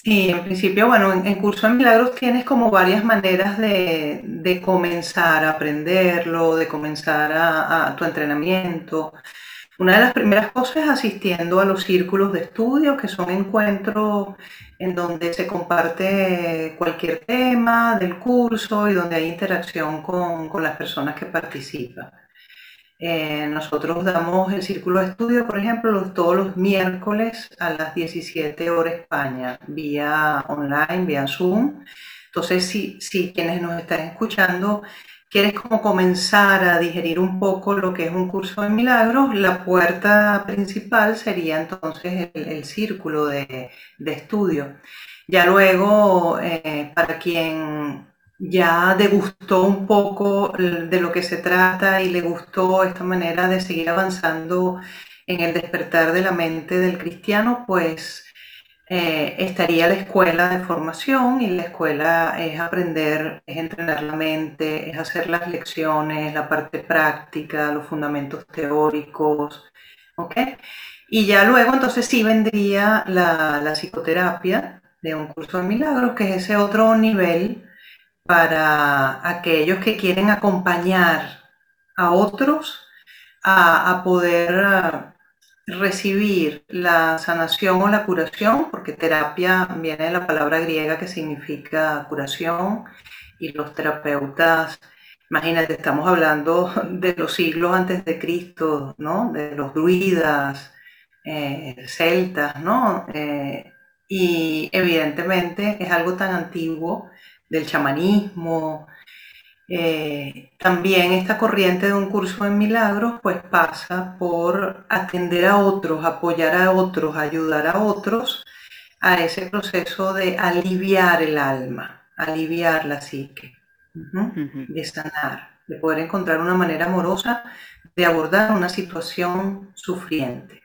Sí, en principio, bueno, en, Curso de Milagros tienes como varias maneras de, comenzar a aprenderlo, de comenzar a, tu entrenamiento. Una de las primeras cosas es asistiendo a los círculos de estudio, que son encuentros en donde se comparte cualquier tema del curso y donde hay interacción con, con las personas que participan. Eh, nosotros damos el círculo de estudio, por ejemplo, todos los miércoles a las 17 horas España, vía online, vía Zoom. Entonces, si, si quienes nos están escuchando quieres como comenzar a digerir un poco lo que es un curso de milagros, la puerta principal sería entonces el, círculo de, estudio. Ya luego, eh, para quien ya degustó un poco de lo que se trata y le gustó esta manera de seguir avanzando en el despertar de la mente del cristiano, pues eh, estaría la escuela de formación y la escuela es aprender, es entrenar la mente, es hacer las lecciones, la parte práctica, los fundamentos teóricos, ¿ok? Y ya luego entonces sí vendría la, la psicoterapia de un curso de milagros, que es ese otro nivel para aquellos que quieren acompañar a otros a, poder ah, recibir la sanación o la curación, porque terapia viene de la palabra griega que significa curación y los terapeutas, imagínate, estamos hablando de los siglos antes de Cristo, ¿no? De los druidas, eh, celtas, ¿no? Eh, y evidentemente es algo tan antiguo del chamanismo. Eh, también esta corriente de un curso en milagros pues pasa por atender a otros, apoyar a otros, ayudar a otros a ese proceso de aliviar el alma, aliviar la psique, de sanar, de poder encontrar una manera amorosa de abordar una situación sufriente.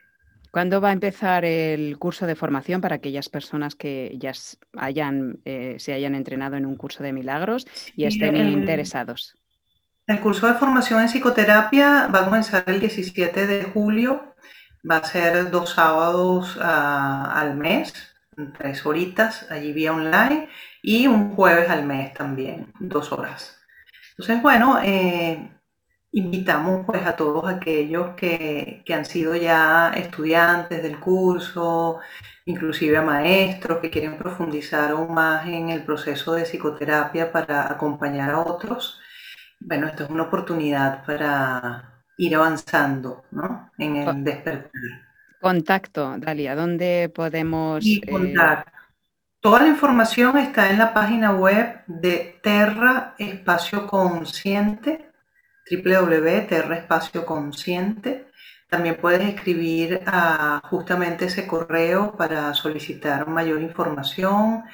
¿Cuándo va a empezar el curso de formación para aquellas personas que ya hayan, eh, se hayan entrenado en un curso de milagros y estén interesados? El curso de formación en psicoterapia va a comenzar el 17 de julio. Va a ser dos sábados ah, al mes, tres horitas allí vía online y un jueves al mes también, dos horas. Entonces, bueno, eh, invitamos pues a todos aquellos que, han sido ya estudiantes del curso, inclusive a maestros que quieren profundizar aún más en el proceso de psicoterapia para acompañar a otros. Bueno, esto es una oportunidad para ir avanzando ¿no? en el despertar. Contacto, Dalia, ¿dónde podemos...? Y eh, Toda la información está en la página web de Terra Espacio Consciente www.terra Espacio Consciente. También puedes escribir a justamente ese correo para solicitar mayor información.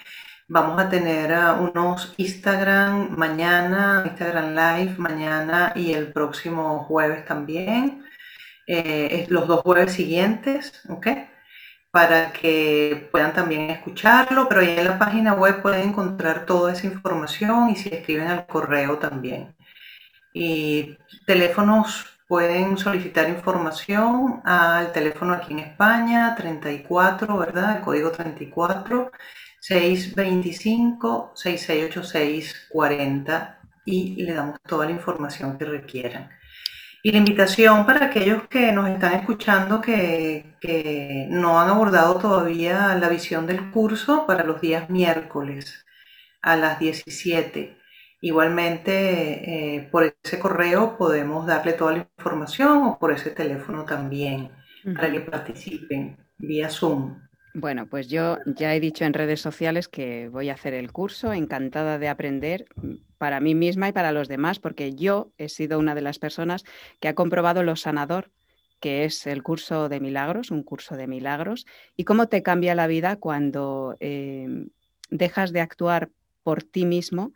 Vamos a tener unos Instagram mañana, Instagram Live mañana y el próximo jueves también. Eh, los dos jueves siguientes, ¿ok? Para que puedan también escucharlo, pero ahí en la página web pueden encontrar toda esa información y si escriben al correo también. Y teléfonos pueden solicitar información al teléfono aquí en España, 34, ¿verdad? El código 34 625 6686 40 y le damos toda la información que requieran. Y la invitación para aquellos que nos están escuchando que, que no han abordado todavía la visión del curso para los días miércoles a las 17 Igualmente, eh, por ese correo podemos darle toda la información o por ese teléfono también para que participen vía Zoom. Bueno, pues yo ya he dicho en redes sociales que voy a hacer el curso, encantada de aprender mm, para mí misma y para los demás, porque yo he sido una de las personas que ha comprobado lo sanador que es el curso de milagros, un curso de milagros, y cómo te cambia la vida cuando em, dejas de actuar por ti mismo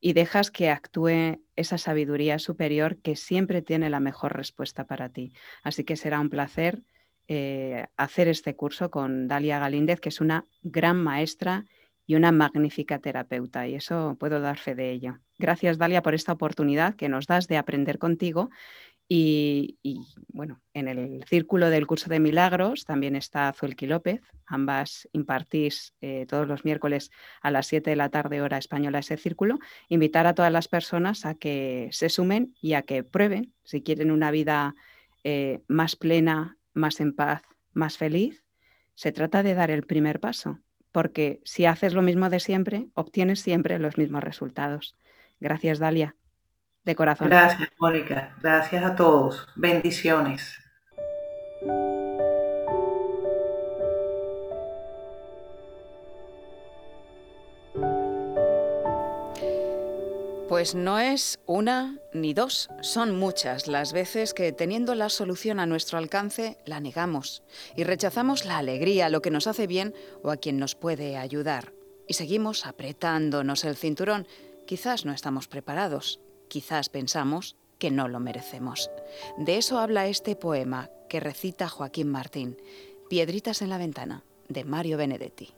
y dejas que actúe esa sabiduría superior que siempre tiene la mejor respuesta para ti. Así que será un placer eh, hacer este curso con Dalia Galíndez, que es una gran maestra y una magnífica terapeuta, y eso puedo dar fe de ello. Gracias, Dalia, por esta oportunidad que nos das de aprender contigo Y, bueno, en el círculo del curso de milagros también está Zuelki López. Ambas impartís eh, todos los miércoles a las 7 de la tarde hora española ese círculo. Invitar a todas las personas a que se sumen y a que prueben si quieren una vida eh, más plena, más en paz, más feliz. Se trata de dar el primer paso, porque si haces lo mismo de siempre, obtienes siempre los mismos resultados. Gracias, Dalia de corazón. Gracias, Mónica. Gracias a todos. Bendiciones. Pues no es una ni dos, son muchas las veces que teniendo la solución a nuestro alcance la negamos y rechazamos la alegría, lo que nos hace bien o a quien nos puede ayudar. Y seguimos apretándonos el cinturón. Quizás no estamos preparados, quizás pensamos que no lo merecemos. De eso habla este poema que recita Joaquín Martín, Piedritas en la ventana, de Mario Benedetti.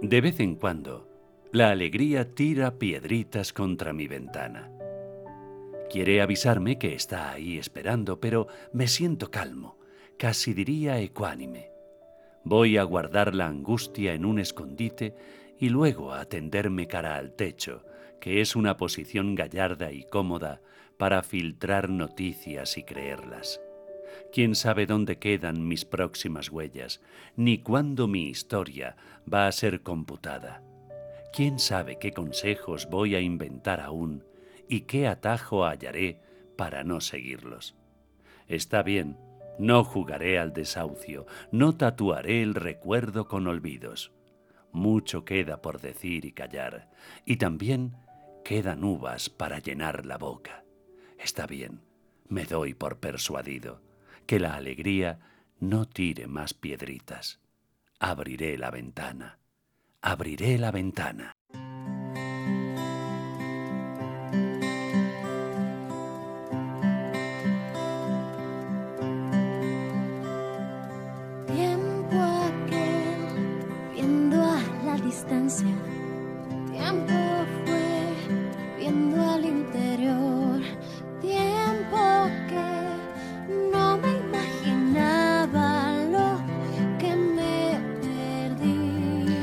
De vez en cuando, la alegría tira piedritas contra mi ventana. Quiere avisarme que está ahí esperando, pero me siento calmo, casi diría ecuánime. Voy a guardar la angustia en un escondite y luego a tenderme cara al techo, que es una posición gallarda y cómoda para filtrar noticias y creerlas. ¿Quién sabe dónde quedan mis próximas huellas, ni cuándo mi historia va a ser computada? ¿Quién sabe qué consejos voy a inventar aún y qué atajo hallaré para no seguirlos? Está bien, no jugaré al desahucio, no tatuaré el recuerdo con olvidos. Mucho queda por decir y callar, y también quedan uvas para llenar la boca. Está bien, me doy por persuadido, que la alegría no tire más piedritas. Abriré la ventana, abriré la ventana. Tiempo fue viendo al interior. Tiempo que no me imaginaba lo que me perdí.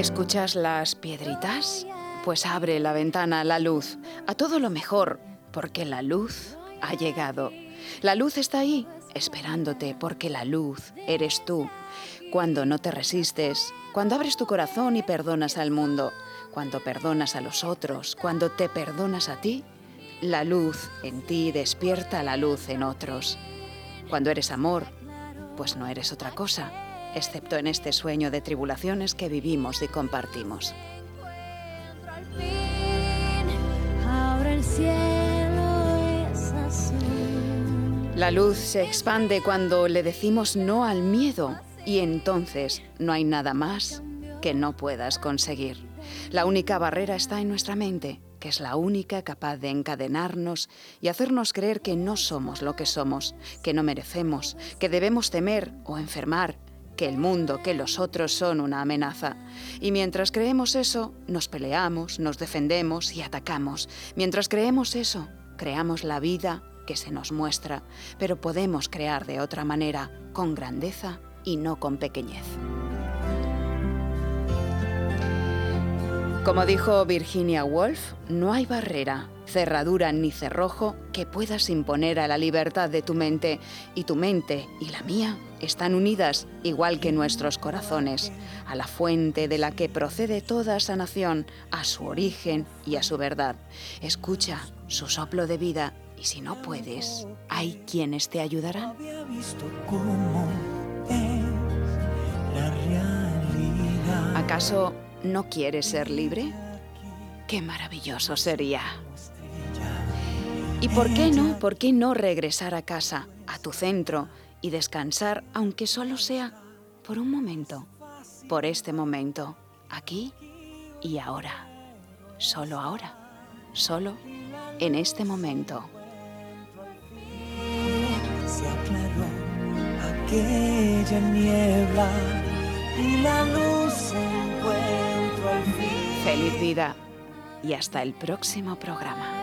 ¿Escuchas las piedritas? Pues abre la ventana a la luz, a todo lo mejor, porque la luz ha llegado. La luz está ahí, esperándote, porque la luz eres tú. Cuando no te resistes, cuando abres tu corazón y perdonas al mundo, cuando perdonas a los otros, cuando te perdonas a ti, la luz en ti despierta la luz en otros. Cuando eres amor, pues no eres otra cosa, excepto en este sueño de tribulaciones que vivimos y compartimos. La luz se expande cuando le decimos no al miedo y entonces no hay nada más que no puedas conseguir. La única barrera está en nuestra mente, que es la única capaz de encadenarnos y hacernos creer que no somos lo que somos, que no merecemos, que debemos temer o enfermar, que el mundo, que los otros son una amenaza. Y mientras creemos eso, nos peleamos, nos defendemos y atacamos. Mientras creemos eso, creamos la vida que se nos muestra, pero podemos crear de otra manera, con grandeza y no con pequeñez. Como dijo Virginia Woolf, no hay barrera, cerradura ni cerrojo que puedas imponer a la libertad de tu mente, y tu mente y la mía están unidas, igual que nuestros corazones, a la fuente de la que procede toda sanación, a su origen y a su verdad. Escucha su soplo de vida y si no puedes, hay quienes te ayudarán. ¿Acaso no quieres ser libre? Qué maravilloso sería. ¿Y por qué no? ¿Por qué no regresar a casa, a tu centro, y descansar, aunque solo sea por un momento, por este momento, aquí y ahora, solo ahora, solo en este momento? Se aclaró aquella niebla y la luz encuentro al fin. Feliz vida y hasta el próximo programa.